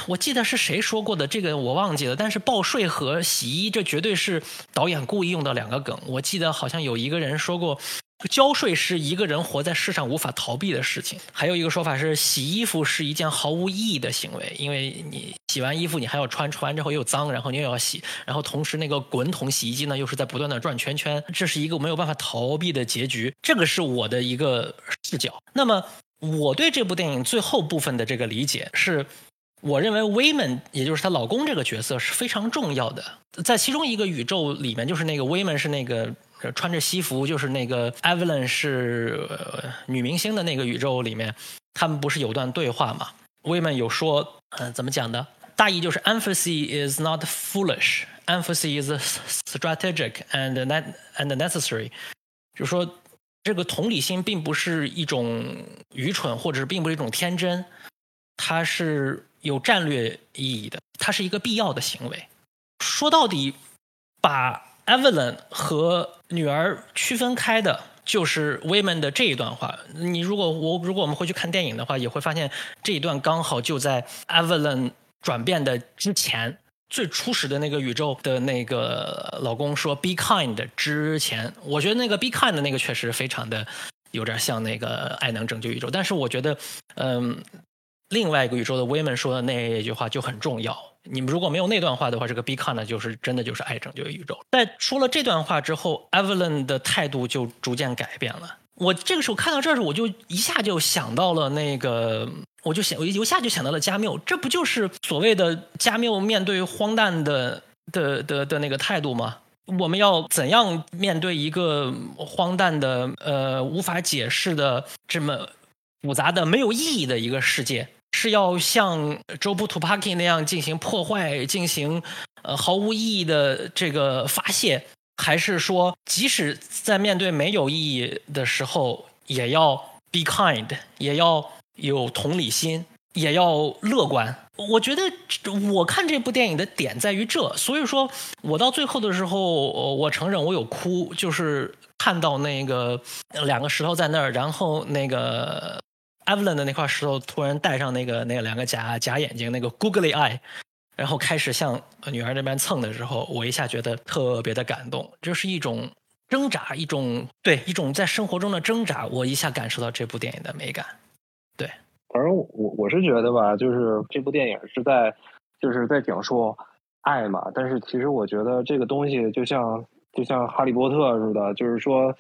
我记得是谁说过的，这个我忘记了。但是报税和洗衣，这绝对是导演故意用的两个梗。我记得好像有一个人说过。交税是一个人活在世上无法逃避的事情。还有一个说法是，洗衣服是一件毫无意义的行为，因为你洗完衣服你还要穿，穿完之后又脏，然后你又要洗，然后同时那个滚筒洗衣机呢又是在不断的转圈圈，这是一个没有办法逃避的结局。这个是我的一个视角。那么我对这部电影最后部分的这个理解是，我认为 Wayman 也就是她老公这个角色是非常重要的，在其中一个宇宙里面，就是那个 Wayman 是那个。穿着西服，就是那个 Evelyn 是女明星的那个宇宙里面，他们不是有段对话嘛？Women 有说，嗯，怎么讲的？大意就是 empathy is not foolish, empathy is strategic and and necessary。就说这个同理心并不是一种愚蠢，或者是并不是一种天真，它是有战略意义的，它是一个必要的行为。说到底，把。Evelyn 和女儿区分开的就是 Women 的这一段话。你如果我如果我们回去看电影的话，也会发现这一段刚好就在 Evelyn 转变的之前，最初始的那个宇宙的那个老公说 “Be kind” 之前。我觉得那个 “Be kind” 的那个确实非常的有点像那个爱能拯救宇宙，但是我觉得，嗯，另外一个宇宙的 Women 说的那一句话就很重要。你们如果没有那段话的话，这个 Be Kind 就是真的就是爱拯救宇宙。在说了这段话之后，Evelyn 的态度就逐渐改变了。我这个时候看到这儿时，我就一下就想到了那个，我就想，我一下就想到了加缪。这不就是所谓的加缪面对荒诞的的的的那个态度吗？我们要怎样面对一个荒诞的、呃无法解释的这么复杂的、没有意义的一个世界？是要像周布图帕 k 那样进行破坏、进行呃毫无意义的这个发泄，还是说，即使在面对没有意义的时候，也要 be kind，也要有同理心，也要乐观？我觉得我看这部电影的点在于这，所以说我到最后的时候，我承认我有哭，就是看到那个两个石头在那儿，然后那个。Evelyn 的那块石头突然戴上那个那两个假假眼睛，那个 Googly Eye，然后开始向女儿那边蹭的时候，我一下觉得特别的感动，这是一种挣扎，一种对一种在生活中的挣扎，我一下感受到这部电影的美感。对，反正我我是觉得吧，就是这部电影是在就是在讲述爱嘛，但是其实我觉得这个东西就像就像哈利波特似的，就是说。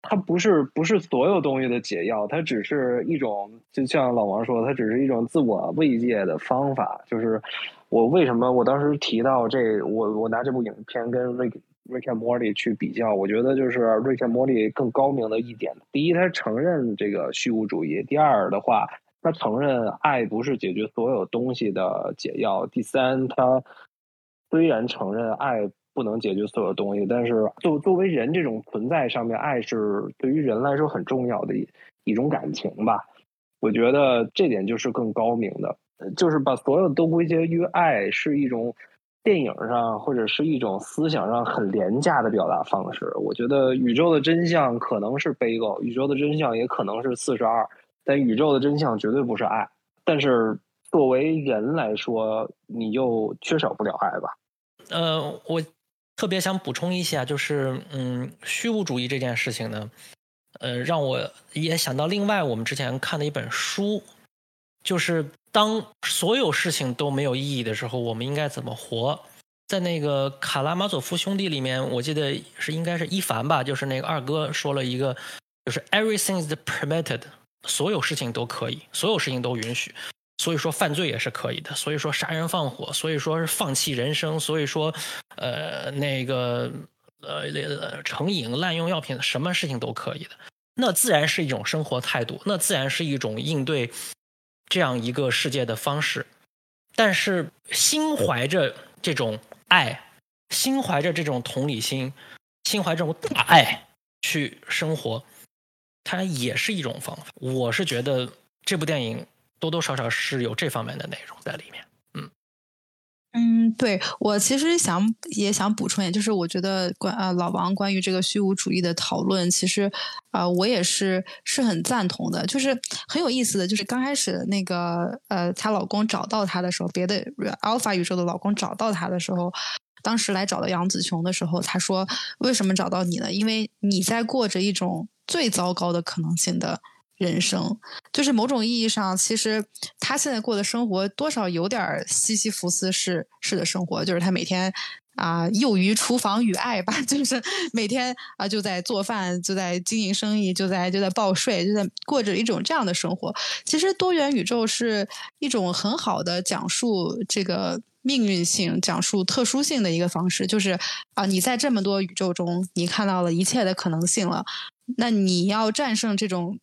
它不是不是所有东西的解药，它只是一种，就像老王说，它只是一种自我慰藉的方法。就是我为什么我当时提到这，我我拿这部影片跟《Rick Rick and Morty》去比较，我觉得就是《Rick and Morty》更高明的一点。第一，他承认这个虚无主义；第二的话，他承认爱不是解决所有东西的解药；第三，他虽然承认爱。不能解决所有东西，但是作作为人这种存在上面，爱是对于人来说很重要的一一种感情吧。我觉得这点就是更高明的，就是把所有都归结于爱，是一种电影上或者是一种思想上很廉价的表达方式。我觉得宇宙的真相可能是悲狗，宇宙的真相也可能是四十二，但宇宙的真相绝对不是爱。但是作为人来说，你又缺少不了爱吧？呃，我。特别想补充一下，就是嗯，虚无主义这件事情呢，呃，让我也想到另外我们之前看的一本书，就是当所有事情都没有意义的时候，我们应该怎么活？在那个《卡拉马佐夫兄弟》里面，我记得是应该是伊凡吧，就是那个二哥说了一个，就是 everything is permitted，所有事情都可以，所有事情都允许。所以说犯罪也是可以的，所以说杀人放火，所以说是放弃人生，所以说，呃，那个呃成瘾、滥用药品，什么事情都可以的。那自然是一种生活态度，那自然是一种应对这样一个世界的方式。但是心怀着这种爱，心怀着这种同理心，心怀这种大爱去生活，它也是一种方法。我是觉得这部电影。多多少少是有这方面的内容在里面，嗯嗯，对我其实想也想补充一点，就是我觉得关呃老王关于这个虚无主义的讨论，其实啊我也是是很赞同的，就是很有意思的就是刚开始那个呃她老公找到她的时候，别的 Alpha 宇宙的老公找到她的时候，当时来找到杨紫琼的时候，他说为什么找到你呢？因为你在过着一种最糟糕的可能性的。人生就是某种意义上，其实他现在过的生活多少有点西西弗斯式式的生活，就是他每天啊囿于厨房与爱吧，就是每天啊就在做饭，就在经营生意，就在就在报税，就在过着一种这样的生活。其实多元宇宙是一种很好的讲述这个命运性、讲述特殊性的一个方式，就是啊你在这么多宇宙中，你看到了一切的可能性了，那你要战胜这种。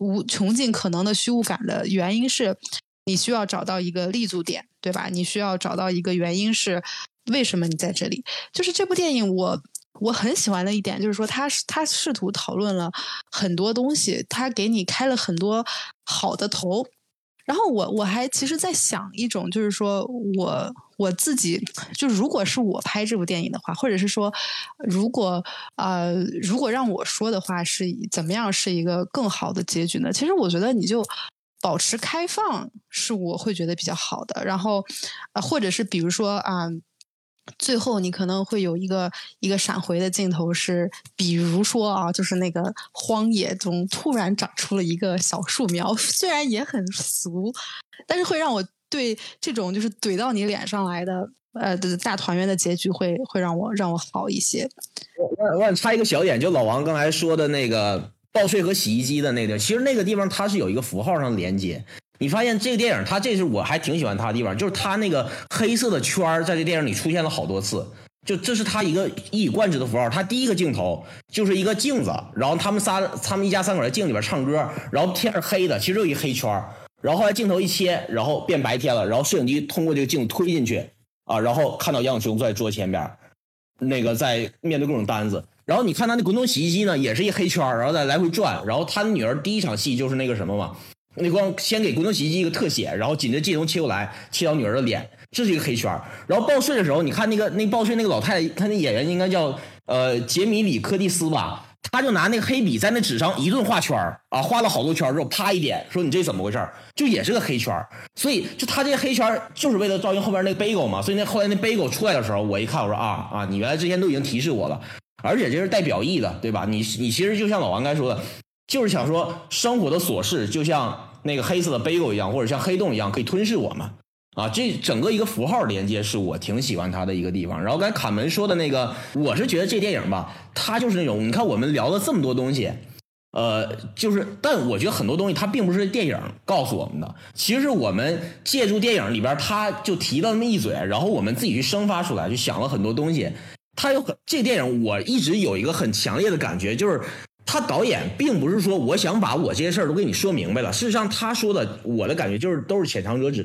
无穷尽可能的虚无感的原因是，你需要找到一个立足点，对吧？你需要找到一个原因是为什么你在这里？就是这部电影，我我很喜欢的一点就是说，他他试图讨论了很多东西，他给你开了很多好的头。然后我我还其实在想一种，就是说我我自己就如果是我拍这部电影的话，或者是说如果呃如果让我说的话，是怎么样是一个更好的结局呢？其实我觉得你就保持开放，是我会觉得比较好的。然后呃或者是比如说啊。最后，你可能会有一个一个闪回的镜头，是比如说啊，就是那个荒野中突然长出了一个小树苗，虽然也很俗，但是会让我对这种就是怼到你脸上来的呃大团圆的结局会会让我让我好一些。我我我插一个小点，就老王刚才说的那个报税和洗衣机的那个，其实那个地方它是有一个符号上连接。你发现这个电影，它这是我还挺喜欢它的地方，就是它那个黑色的圈儿在这电影里出现了好多次，就这是它一个一以贯之的符号。它第一个镜头就是一个镜子，然后他们仨他们一家三口在镜里边唱歌，然后天是黑的，其实有一黑圈儿，然后后来镜头一切，然后变白天了，然后摄影机通过这个镜推进去啊，然后看到杨雄在桌前边，那个在面对各种单子，然后你看他那滚动洗衣机呢，也是一黑圈，然后再来回转，然后他女儿第一场戏就是那个什么嘛。那光先给滚动洗衣机一个特写，然后紧着镜头切过来，切到女儿的脸，这是一个黑圈然后报税的时候，你看那个那报税那个老太太，她那演员应该叫呃杰米里科蒂斯吧？他就拿那个黑笔在那纸上一顿画圈啊，画了好多圈之后，啪一点，说你这怎么回事就也是个黑圈所以就他这个黑圈就是为了照应后边那个 bagel 嘛。所以那后来那 bagel 出来的时候，我一看，我说啊啊，你原来之前都已经提示我了，而且这是带表意的，对吧？你你其实就像老王刚才说的。就是想说，生活的琐事就像那个黑色的背狗一样，或者像黑洞一样，可以吞噬我们啊！这整个一个符号连接是我挺喜欢它的一个地方。然后刚才卡门说的那个，我是觉得这电影吧，它就是那种你看我们聊了这么多东西，呃，就是，但我觉得很多东西它并不是电影告诉我们的，其实是我们借助电影里边，他就提到那么一嘴，然后我们自己去生发出来，就想了很多东西。它有很这电影，我一直有一个很强烈的感觉，就是。他导演并不是说我想把我这些事儿都给你说明白了，事实上他说的，我的感觉就是都是浅尝辄止。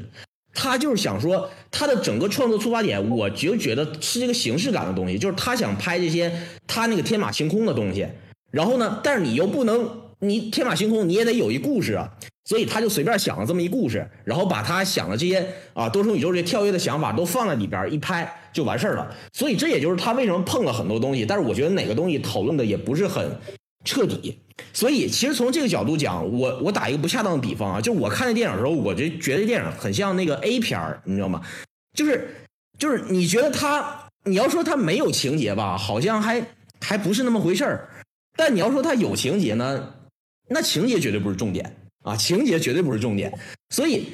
他就是想说他的整个创作出发点，我就觉得是这个形式感的东西，就是他想拍这些他那个天马行空的东西。然后呢，但是你又不能，你天马行空你也得有一故事啊，所以他就随便想了这么一故事，然后把他想的这些啊多重宇宙这些跳跃的想法都放在里边一拍就完事儿了。所以这也就是他为什么碰了很多东西，但是我觉得哪个东西讨论的也不是很。彻底，所以其实从这个角度讲，我我打一个不恰当的比方啊，就我看那电影的时候，我就觉得电影很像那个 A 片儿，你知道吗？就是就是你觉得他，你要说他没有情节吧，好像还还不是那么回事儿，但你要说他有情节呢，那情节绝对不是重点啊，情节绝对不是重点，所以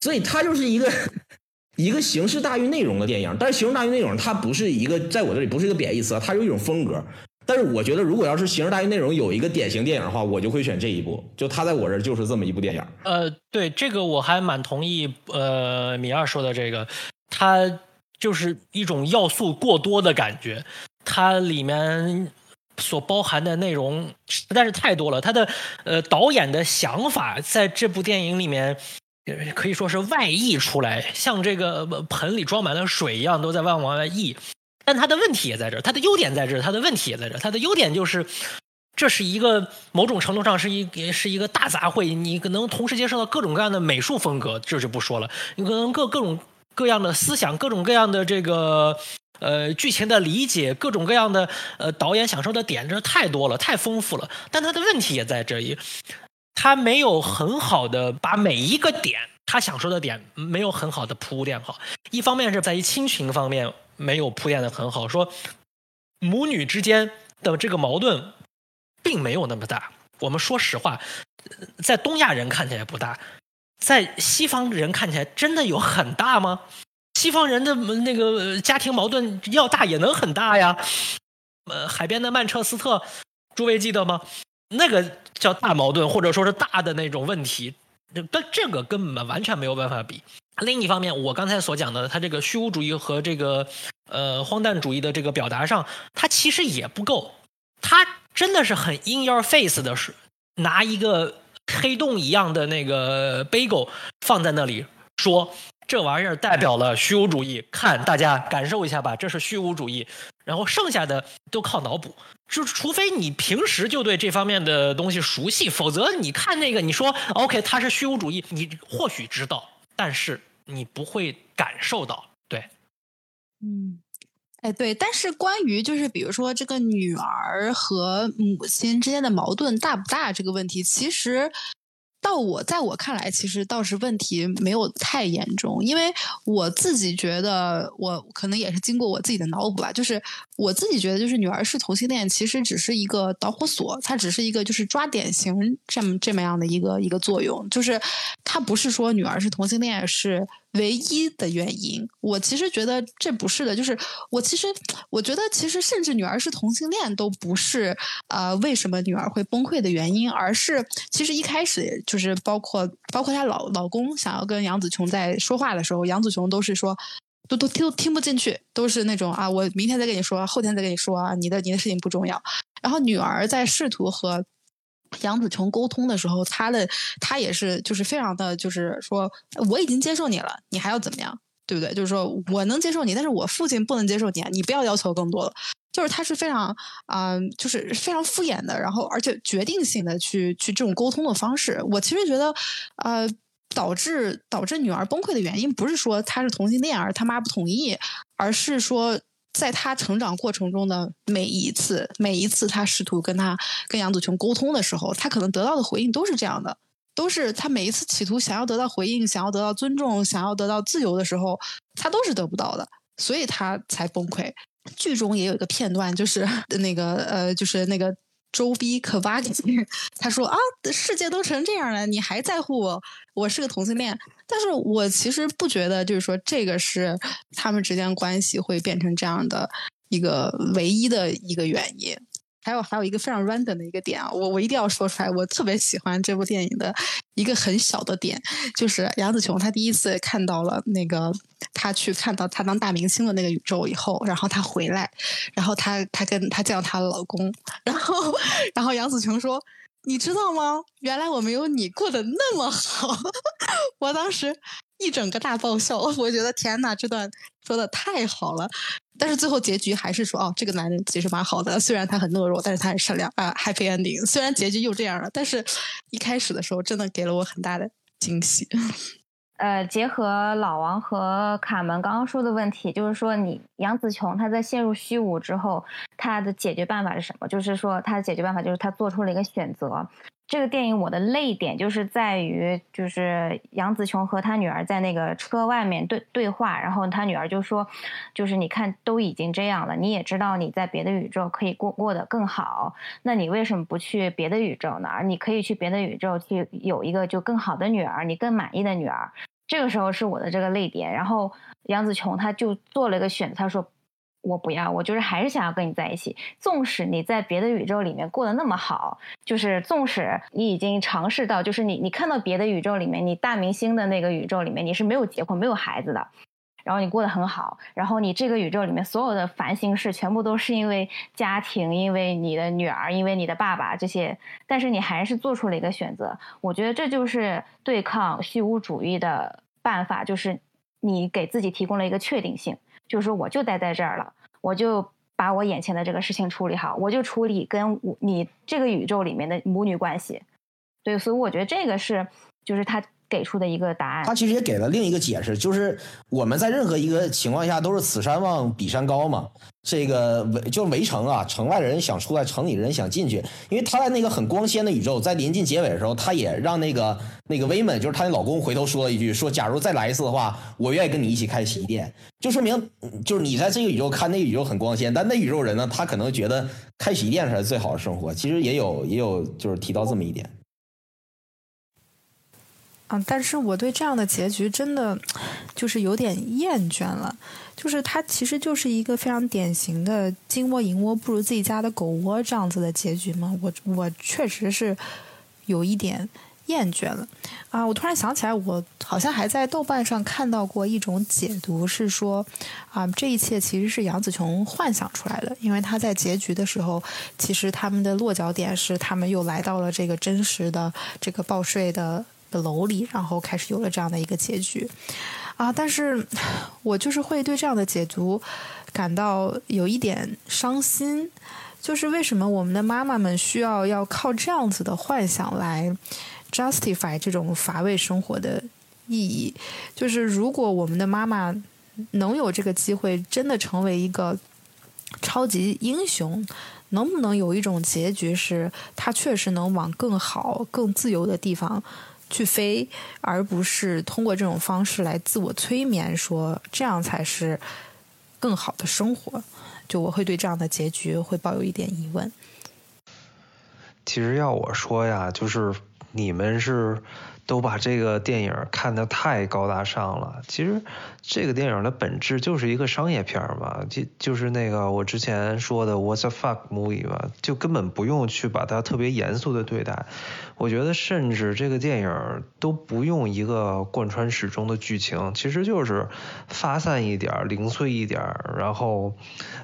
所以它就是一个 一个形式大于内容的电影，但是形式大于内容，它不是一个在我这里不是一个贬义词啊，它有一种风格。但是我觉得，如果要是形式大于内容有一个典型电影的话，我就会选这一部。就它在我这儿就是这么一部电影。呃，对这个我还蛮同意。呃，米二说的这个，它就是一种要素过多的感觉，它里面所包含的内容实在是太多了。他的呃导演的想法在这部电影里面可以说是外溢出来，像这个盆里装满了水一样，都在外往外溢。但它的问题也在这儿，它的优点在这儿，它的问题也在这儿。它的优点就是，这是一个某种程度上是一是一个大杂烩，你可能同时接受到各种各样的美术风格，这就不说了。你可能各各种各样的思想，各种各样的这个呃剧情的理解，各种各样的呃导演享受的点，这太多了，太丰富了。但他的问题也在这里，他没有很好的把每一个点他想说的点没有很好的铺垫好。一方面是在于亲情方面。没有铺垫的很好，说母女之间的这个矛盾并没有那么大。我们说实话，在东亚人看起来不大，在西方人看起来真的有很大吗？西方人的那个家庭矛盾要大也能很大呀。呃，海边的曼彻斯特，诸位记得吗？那个叫大矛盾，或者说是大的那种问题，跟这个根本完全没有办法比。另一方面，我刚才所讲的，他这个虚无主义和这个呃荒诞主义的这个表达上，他其实也不够。他真的是很 in your face 的，是拿一个黑洞一样的那个 bagel 放在那里，说这玩意儿代表了虚无主义，看大家感受一下吧，这是虚无主义。然后剩下的都靠脑补，就是除非你平时就对这方面的东西熟悉，否则你看那个，你说 OK，它是虚无主义，你或许知道，但是。你不会感受到，对，嗯，哎，对，但是关于就是比如说这个女儿和母亲之间的矛盾大不大这个问题，其实。到我在我看来，其实倒是问题没有太严重，因为我自己觉得，我可能也是经过我自己的脑补吧，就是我自己觉得，就是女儿是同性恋，其实只是一个导火索，它只是一个就是抓典型这么这么样的一个一个作用，就是它不是说女儿是同性恋是。唯一的原因，我其实觉得这不是的，就是我其实我觉得其实甚至女儿是同性恋都不是呃为什么女儿会崩溃的原因，而是其实一开始就是包括包括她老老公想要跟杨紫琼在说话的时候，杨紫琼都是说都都听都听不进去，都是那种啊我明天再跟你说，后天再跟你说啊，你的你的事情不重要。然后女儿在试图和。杨紫琼沟通的时候，他的他也是就是非常的就是说我已经接受你了，你还要怎么样，对不对？就是说我能接受你，但是我父亲不能接受你啊，你不要要求更多了。就是他是非常啊，就是非常敷衍的，然后而且决定性的去去这种沟通的方式。我其实觉得，呃，导致导致女儿崩溃的原因不是说他是同性恋而他妈不同意，而是说。在他成长过程中的每一次，每一次他试图跟他跟杨子琼沟通的时候，他可能得到的回应都是这样的，都是他每一次企图想要得到回应、想要得到尊重、想要得到自由的时候，他都是得不到的，所以他才崩溃。剧中也有一个片段，就是那个呃，就是那个。周逼可巴里，他说啊，世界都成这样了，你还在乎我？我是个同性恋，但是我其实不觉得，就是说这个是他们之间关系会变成这样的一个唯一的一个原因。还有还有一个非常 random 的一个点啊，我我一定要说出来，我特别喜欢这部电影的一个很小的点，就是杨紫琼她第一次看到了那个她去看到她当大明星的那个宇宙以后，然后她回来，然后她她跟她见到她的老公，然后 然后杨紫琼说。你知道吗？原来我没有你过得那么好，我当时一整个大爆笑。我觉得天呐，这段说的太好了。但是最后结局还是说，哦，这个男人其实蛮好的，虽然他很懦弱，但是他很善良啊。Happy ending。虽然结局又这样了，但是一开始的时候真的给了我很大的惊喜。呃，结合老王和卡门刚刚说的问题，就是说，你杨紫琼她在陷入虚无之后，她的解决办法是什么？就是说，她的解决办法就是她做出了一个选择。这个电影我的泪点就是在于，就是杨紫琼和她女儿在那个车外面对对话，然后她女儿就说，就是你看都已经这样了，你也知道你在别的宇宙可以过过得更好，那你为什么不去别的宇宙呢？而你可以去别的宇宙去有一个就更好的女儿，你更满意的女儿。这个时候是我的这个泪点。然后杨紫琼她就做了一个选择，她说。我不要，我就是还是想要跟你在一起。纵使你在别的宇宙里面过得那么好，就是纵使你已经尝试到，就是你你看到别的宇宙里面，你大明星的那个宇宙里面，你是没有结婚、没有孩子的，然后你过得很好，然后你这个宇宙里面所有的烦心事全部都是因为家庭、因为你的女儿、因为你的爸爸这些，但是你还是做出了一个选择。我觉得这就是对抗虚无主义的办法，就是你给自己提供了一个确定性。就是说，我就待在这儿了，我就把我眼前的这个事情处理好，我就处理跟你这个宇宙里面的母女关系。对，所以我觉得这个是，就是他。给出的一个答案，他其实也给了另一个解释，就是我们在任何一个情况下都是此山望彼山高嘛。这个围就围城啊，城外的人想出来，城里的人想进去。因为他在那个很光鲜的宇宙，在临近结尾的时候，他也让那个那个威门，就是他的老公，回头说了一句：说假如再来一次的话，我愿意跟你一起开洗衣店。就说明，就是你在这个宇宙看那个宇宙很光鲜，但那宇宙人呢，他可能觉得开洗衣店才是最好的生活。其实也有也有就是提到这么一点。啊！但是我对这样的结局真的就是有点厌倦了。就是它其实就是一个非常典型的“金窝银窝不如自己家的狗窝”这样子的结局嘛。我我确实是有一点厌倦了啊！我突然想起来，我好像还在豆瓣上看到过一种解读，是说啊，这一切其实是杨紫琼幻想出来的，因为他在结局的时候，其实他们的落脚点是他们又来到了这个真实的这个报税的。的楼里，然后开始有了这样的一个结局，啊！但是我就是会对这样的解读感到有一点伤心，就是为什么我们的妈妈们需要要靠这样子的幻想来 justify 这种乏味生活的意义？就是如果我们的妈妈能有这个机会，真的成为一个超级英雄，能不能有一种结局是她确实能往更好、更自由的地方？去飞，而不是通过这种方式来自我催眠，说这样才是更好的生活。就我会对这样的结局会抱有一点疑问。其实要我说呀，就是你们是。都把这个电影看得太高大上了。其实，这个电影的本质就是一个商业片嘛，就就是那个我之前说的 What's a fuck movie 嘛，就根本不用去把它特别严肃的对待。我觉得，甚至这个电影都不用一个贯穿始终的剧情，其实就是发散一点、零碎一点，然后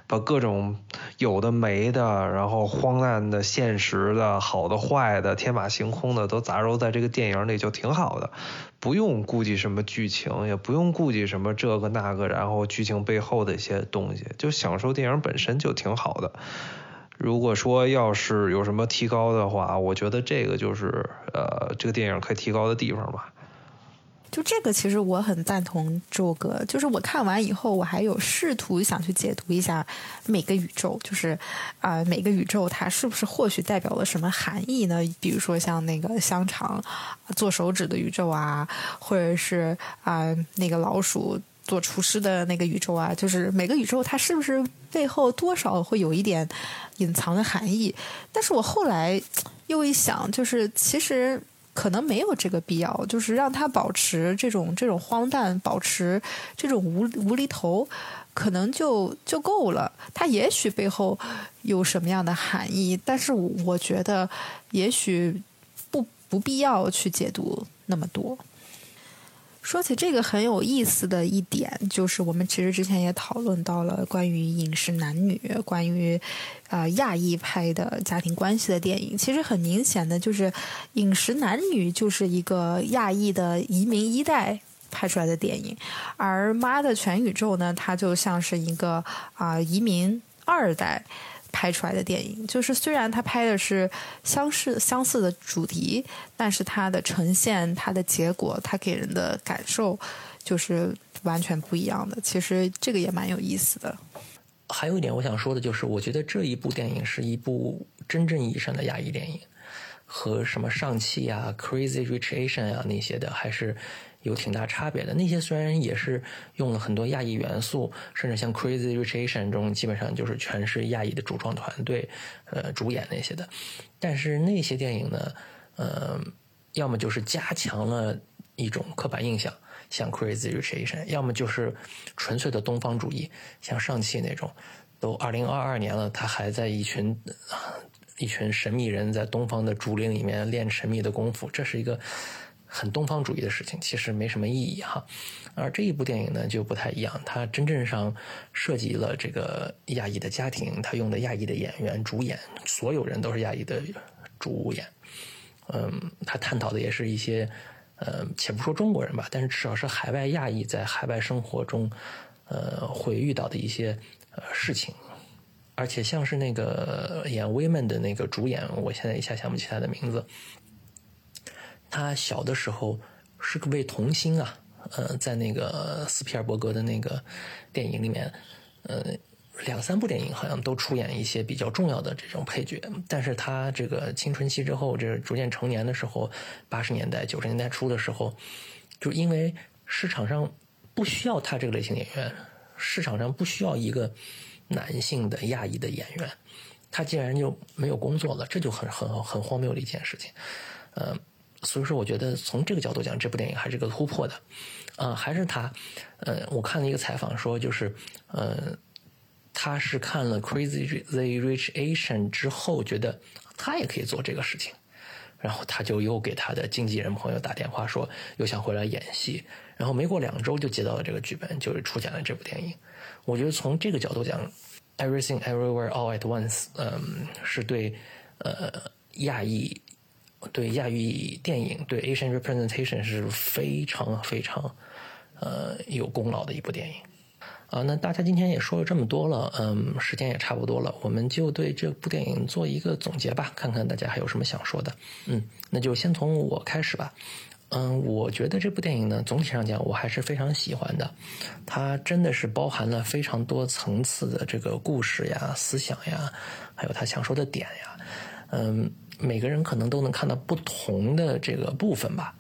把各种有的没的，然后荒诞的、现实的、好的、坏的、天马行空的，都杂糅在这个电影里就。挺好的，不用顾及什么剧情，也不用顾及什么这个那个，然后剧情背后的一些东西，就享受电影本身就挺好的。如果说要是有什么提高的话，我觉得这个就是呃，这个电影可以提高的地方吧。就这个，其实我很赞同周哥。就是我看完以后，我还有试图想去解读一下每个宇宙，就是啊，每个宇宙它是不是或许代表了什么含义呢？比如说像那个香肠做手指的宇宙啊，或者是啊那个老鼠做厨师的那个宇宙啊，就是每个宇宙它是不是背后多少会有一点隐藏的含义？但是我后来又一想，就是其实。可能没有这个必要，就是让他保持这种这种荒诞，保持这种无无厘头，可能就就够了。他也许背后有什么样的含义，但是我觉得也许不不必要去解读那么多。说起这个很有意思的一点，就是我们其实之前也讨论到了关于饮食男女，关于啊亚裔拍的家庭关系的电影。其实很明显的就是饮食男女就是一个亚裔的移民一代拍出来的电影，而妈的全宇宙呢，它就像是一个啊移民二代。拍出来的电影，就是虽然他拍的是相似相似的主题，但是它的呈现、它的结果、它给人的感受，就是完全不一样的。其实这个也蛮有意思的。还有一点我想说的就是，我觉得这一部电影是一部真正意义上的亚裔电影，和什么上汽啊、Crazy Rich Asian 啊那些的还是。有挺大差别的。那些虽然也是用了很多亚裔元素，甚至像《Crazy Rich Asian》中基本上就是全是亚裔的主创团队，呃，主演那些的。但是那些电影呢，呃，要么就是加强了一种刻板印象，像 Crazy Rich Asian，要么就是纯粹的东方主义，像上汽那种，都二零二二年了，他还在一群一群神秘人在东方的竹林里面练神秘的功夫，这是一个很东方主义的事情，其实没什么意义哈。而这一部电影呢就不太一样，它真正上涉及了这个亚裔的家庭，他用的亚裔的演员主演，所有人都是亚裔的主演。嗯，他探讨的也是一些，呃，且不说中国人吧，但是至少是海外亚裔在海外生活中，呃，会遇到的一些事情。而且像是那个演威门的那个主演，我现在一下想不起他的名字。他小的时候是个位童星啊，呃，在那个斯皮尔伯格的那个电影里面，呃，两三部电影好像都出演一些比较重要的这种配角。但是他这个青春期之后，这逐渐成年的时候，八十年代、九十年代初的时候，就因为市场上不需要他这个类型演员，市场上不需要一个。男性的亚裔的演员，他竟然就没有工作了，这就很很很荒谬的一件事情。呃，所以说我觉得从这个角度讲，这部电影还是个突破的。呃，还是他，呃，我看了一个采访说，就是呃，他是看了《Crazy the Rich Asian》之后，觉得他也可以做这个事情，然后他就又给他的经纪人朋友打电话说，又想回来演戏，然后没过两周就接到了这个剧本，就是出现了这部电影。我觉得从这个角度讲，《Everything Everywhere All at Once》嗯，是对呃亚裔对亚裔电影对 Asian representation 是非常非常呃有功劳的一部电影啊。那大家今天也说了这么多了，嗯，时间也差不多了，我们就对这部电影做一个总结吧，看看大家还有什么想说的。嗯，那就先从我开始吧。嗯，我觉得这部电影呢，总体上讲我还是非常喜欢的。它真的是包含了非常多层次的这个故事呀、思想呀，还有他想说的点呀。嗯，每个人可能都能看到不同的这个部分吧。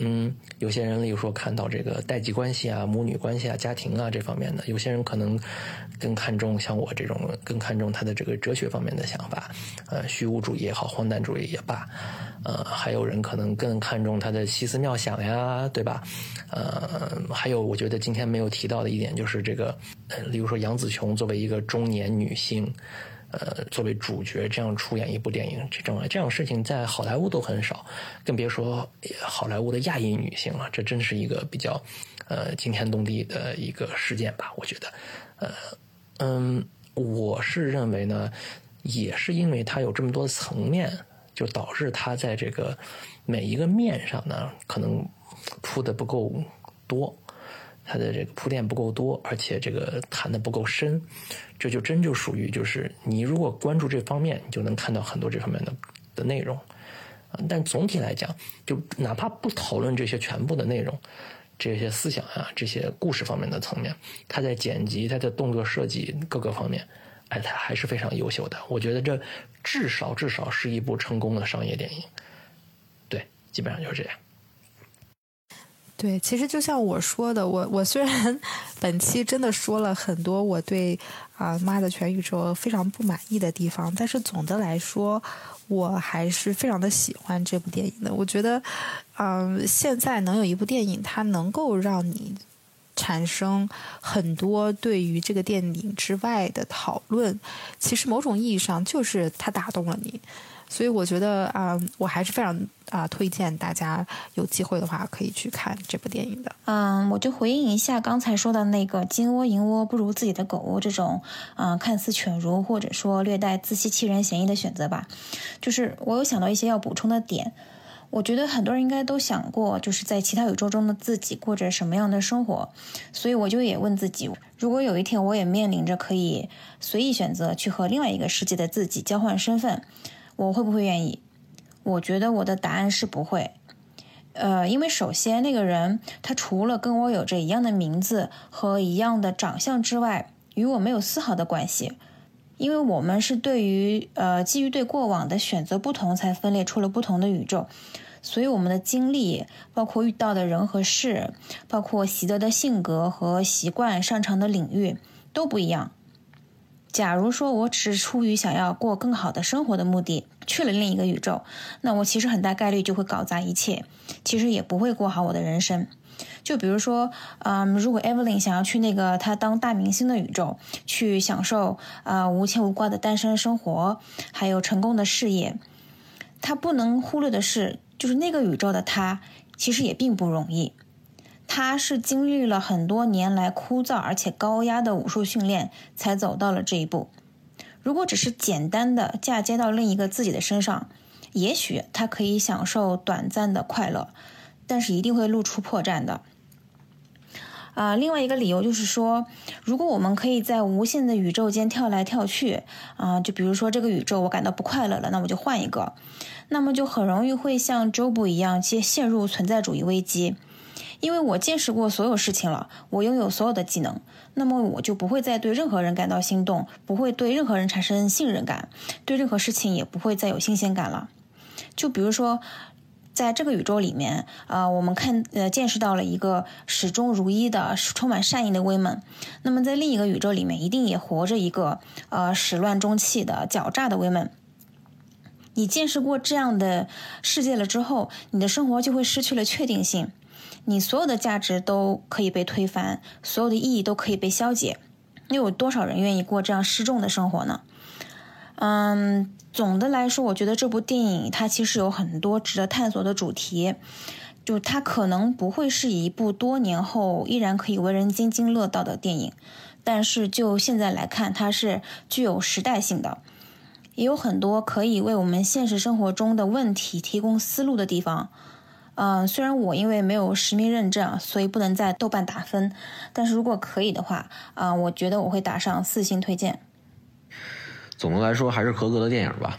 嗯，有些人例如说看到这个代际关系啊、母女关系啊、家庭啊这方面的；有些人可能更看重像我这种更看重他的这个哲学方面的想法，呃，虚无主义也好，荒诞主义也罢，呃，还有人可能更看重他的奇思妙想呀，对吧？呃，还有我觉得今天没有提到的一点就是这个，呃，例如说杨紫琼作为一个中年女性。呃，作为主角这样出演一部电影，这种这样事情在好莱坞都很少，更别说好莱坞的亚裔女性了。这真是一个比较呃惊天动地的一个事件吧？我觉得，呃，嗯，我是认为呢，也是因为它有这么多层面，就导致它在这个每一个面上呢，可能铺的不够多。它的这个铺垫不够多，而且这个谈的不够深，这就真就属于就是你如果关注这方面，你就能看到很多这方面的的内容。但总体来讲，就哪怕不讨论这些全部的内容，这些思想啊，这些故事方面的层面，它在剪辑、它的动作设计各个方面，哎，它还是非常优秀的。我觉得这至少至少是一部成功的商业电影。对，基本上就是这样。对，其实就像我说的，我我虽然 本期真的说了很多我对啊《妈的全宇宙》非常不满意的地方，但是总的来说，我还是非常的喜欢这部电影的。我觉得，嗯，现在能有一部电影，它能够让你产生很多对于这个电影之外的讨论，其实某种意义上就是它打动了你。所以我觉得啊，我还是非常啊推荐大家有机会的话可以去看这部电影的。嗯，我就回应一下刚才说的那个“金窝银窝不如自己的狗窝”这种啊看似犬儒或者说略带自欺欺人嫌疑的选择吧。就是我有想到一些要补充的点。我觉得很多人应该都想过，就是在其他宇宙中的自己过着什么样的生活。所以我就也问自己，如果有一天我也面临着可以随意选择去和另外一个世界的自己交换身份。我会不会愿意？我觉得我的答案是不会。呃，因为首先那个人他除了跟我有着一样的名字和一样的长相之外，与我没有丝毫的关系。因为我们是对于呃基于对过往的选择不同，才分裂出了不同的宇宙。所以我们的经历，包括遇到的人和事，包括习得的性格和习惯、擅长的领域都不一样。假如说我只是出于想要过更好的生活的目的，去了另一个宇宙，那我其实很大概率就会搞砸一切，其实也不会过好我的人生。就比如说，嗯，如果 Evelyn 想要去那个她当大明星的宇宙，去享受啊无牵无挂的单身生活，还有成功的事业，她不能忽略的是，就是那个宇宙的她其实也并不容易。他是经历了很多年来枯燥而且高压的武术训练，才走到了这一步。如果只是简单的嫁接到另一个自己的身上，也许他可以享受短暂的快乐。但是一定会露出破绽的。啊，另外一个理由就是说，如果我们可以在无限的宇宙间跳来跳去，啊，就比如说这个宇宙我感到不快乐了，那我就换一个，那么就很容易会像周布一样，陷陷入存在主义危机。因为我见识过所有事情了，我拥有所有的技能，那么我就不会再对任何人感到心动，不会对任何人产生信任感，对任何事情也不会再有新鲜感了。就比如说。在这个宇宙里面，呃，我们看呃见识到了一个始终如一的、充满善意的威猛。那么在另一个宇宙里面，一定也活着一个呃始乱终弃的狡诈的威猛。你见识过这样的世界了之后，你的生活就会失去了确定性，你所有的价值都可以被推翻，所有的意义都可以被消解。又有多少人愿意过这样失重的生活呢？嗯。总的来说，我觉得这部电影它其实有很多值得探索的主题，就它可能不会是一部多年后依然可以为人津津乐道的电影，但是就现在来看，它是具有时代性的，也有很多可以为我们现实生活中的问题提供思路的地方。嗯，虽然我因为没有实名认证，所以不能在豆瓣打分，但是如果可以的话，啊，我觉得我会打上四星推荐。总的来说还是合格的电影吧，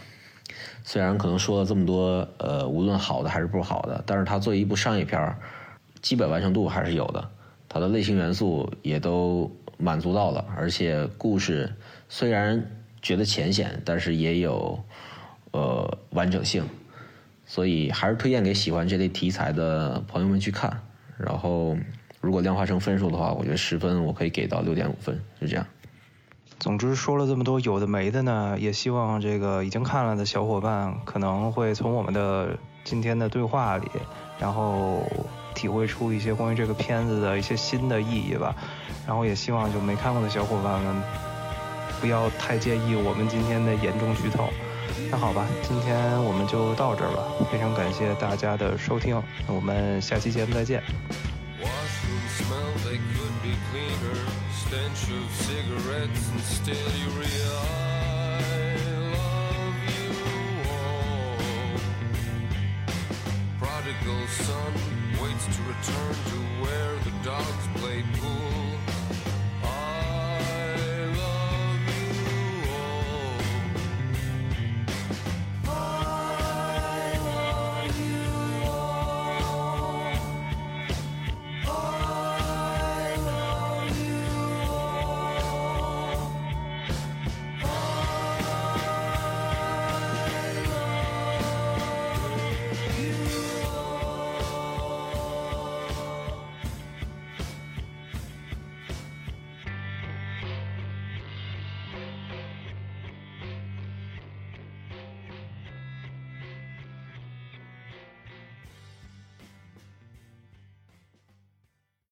虽然可能说了这么多，呃，无论好的还是不好的，但是它作为一部商业片，基本完成度还是有的，它的类型元素也都满足到了，而且故事虽然觉得浅显，但是也有呃完整性，所以还是推荐给喜欢这类题材的朋友们去看。然后如果量化成分数的话，我觉得十分我可以给到六点五分，就这样。总之说了这么多有的没的呢，也希望这个已经看了的小伙伴可能会从我们的今天的对话里，然后体会出一些关于这个片子的一些新的意义吧。然后也希望就没看过的小伙伴们不要太介意我们今天的严重剧透。那好吧，今天我们就到这儿吧，非常感谢大家的收听，我们下期节目再见。stench of cigarettes and still you realize love you all. Prodigal son waits to return to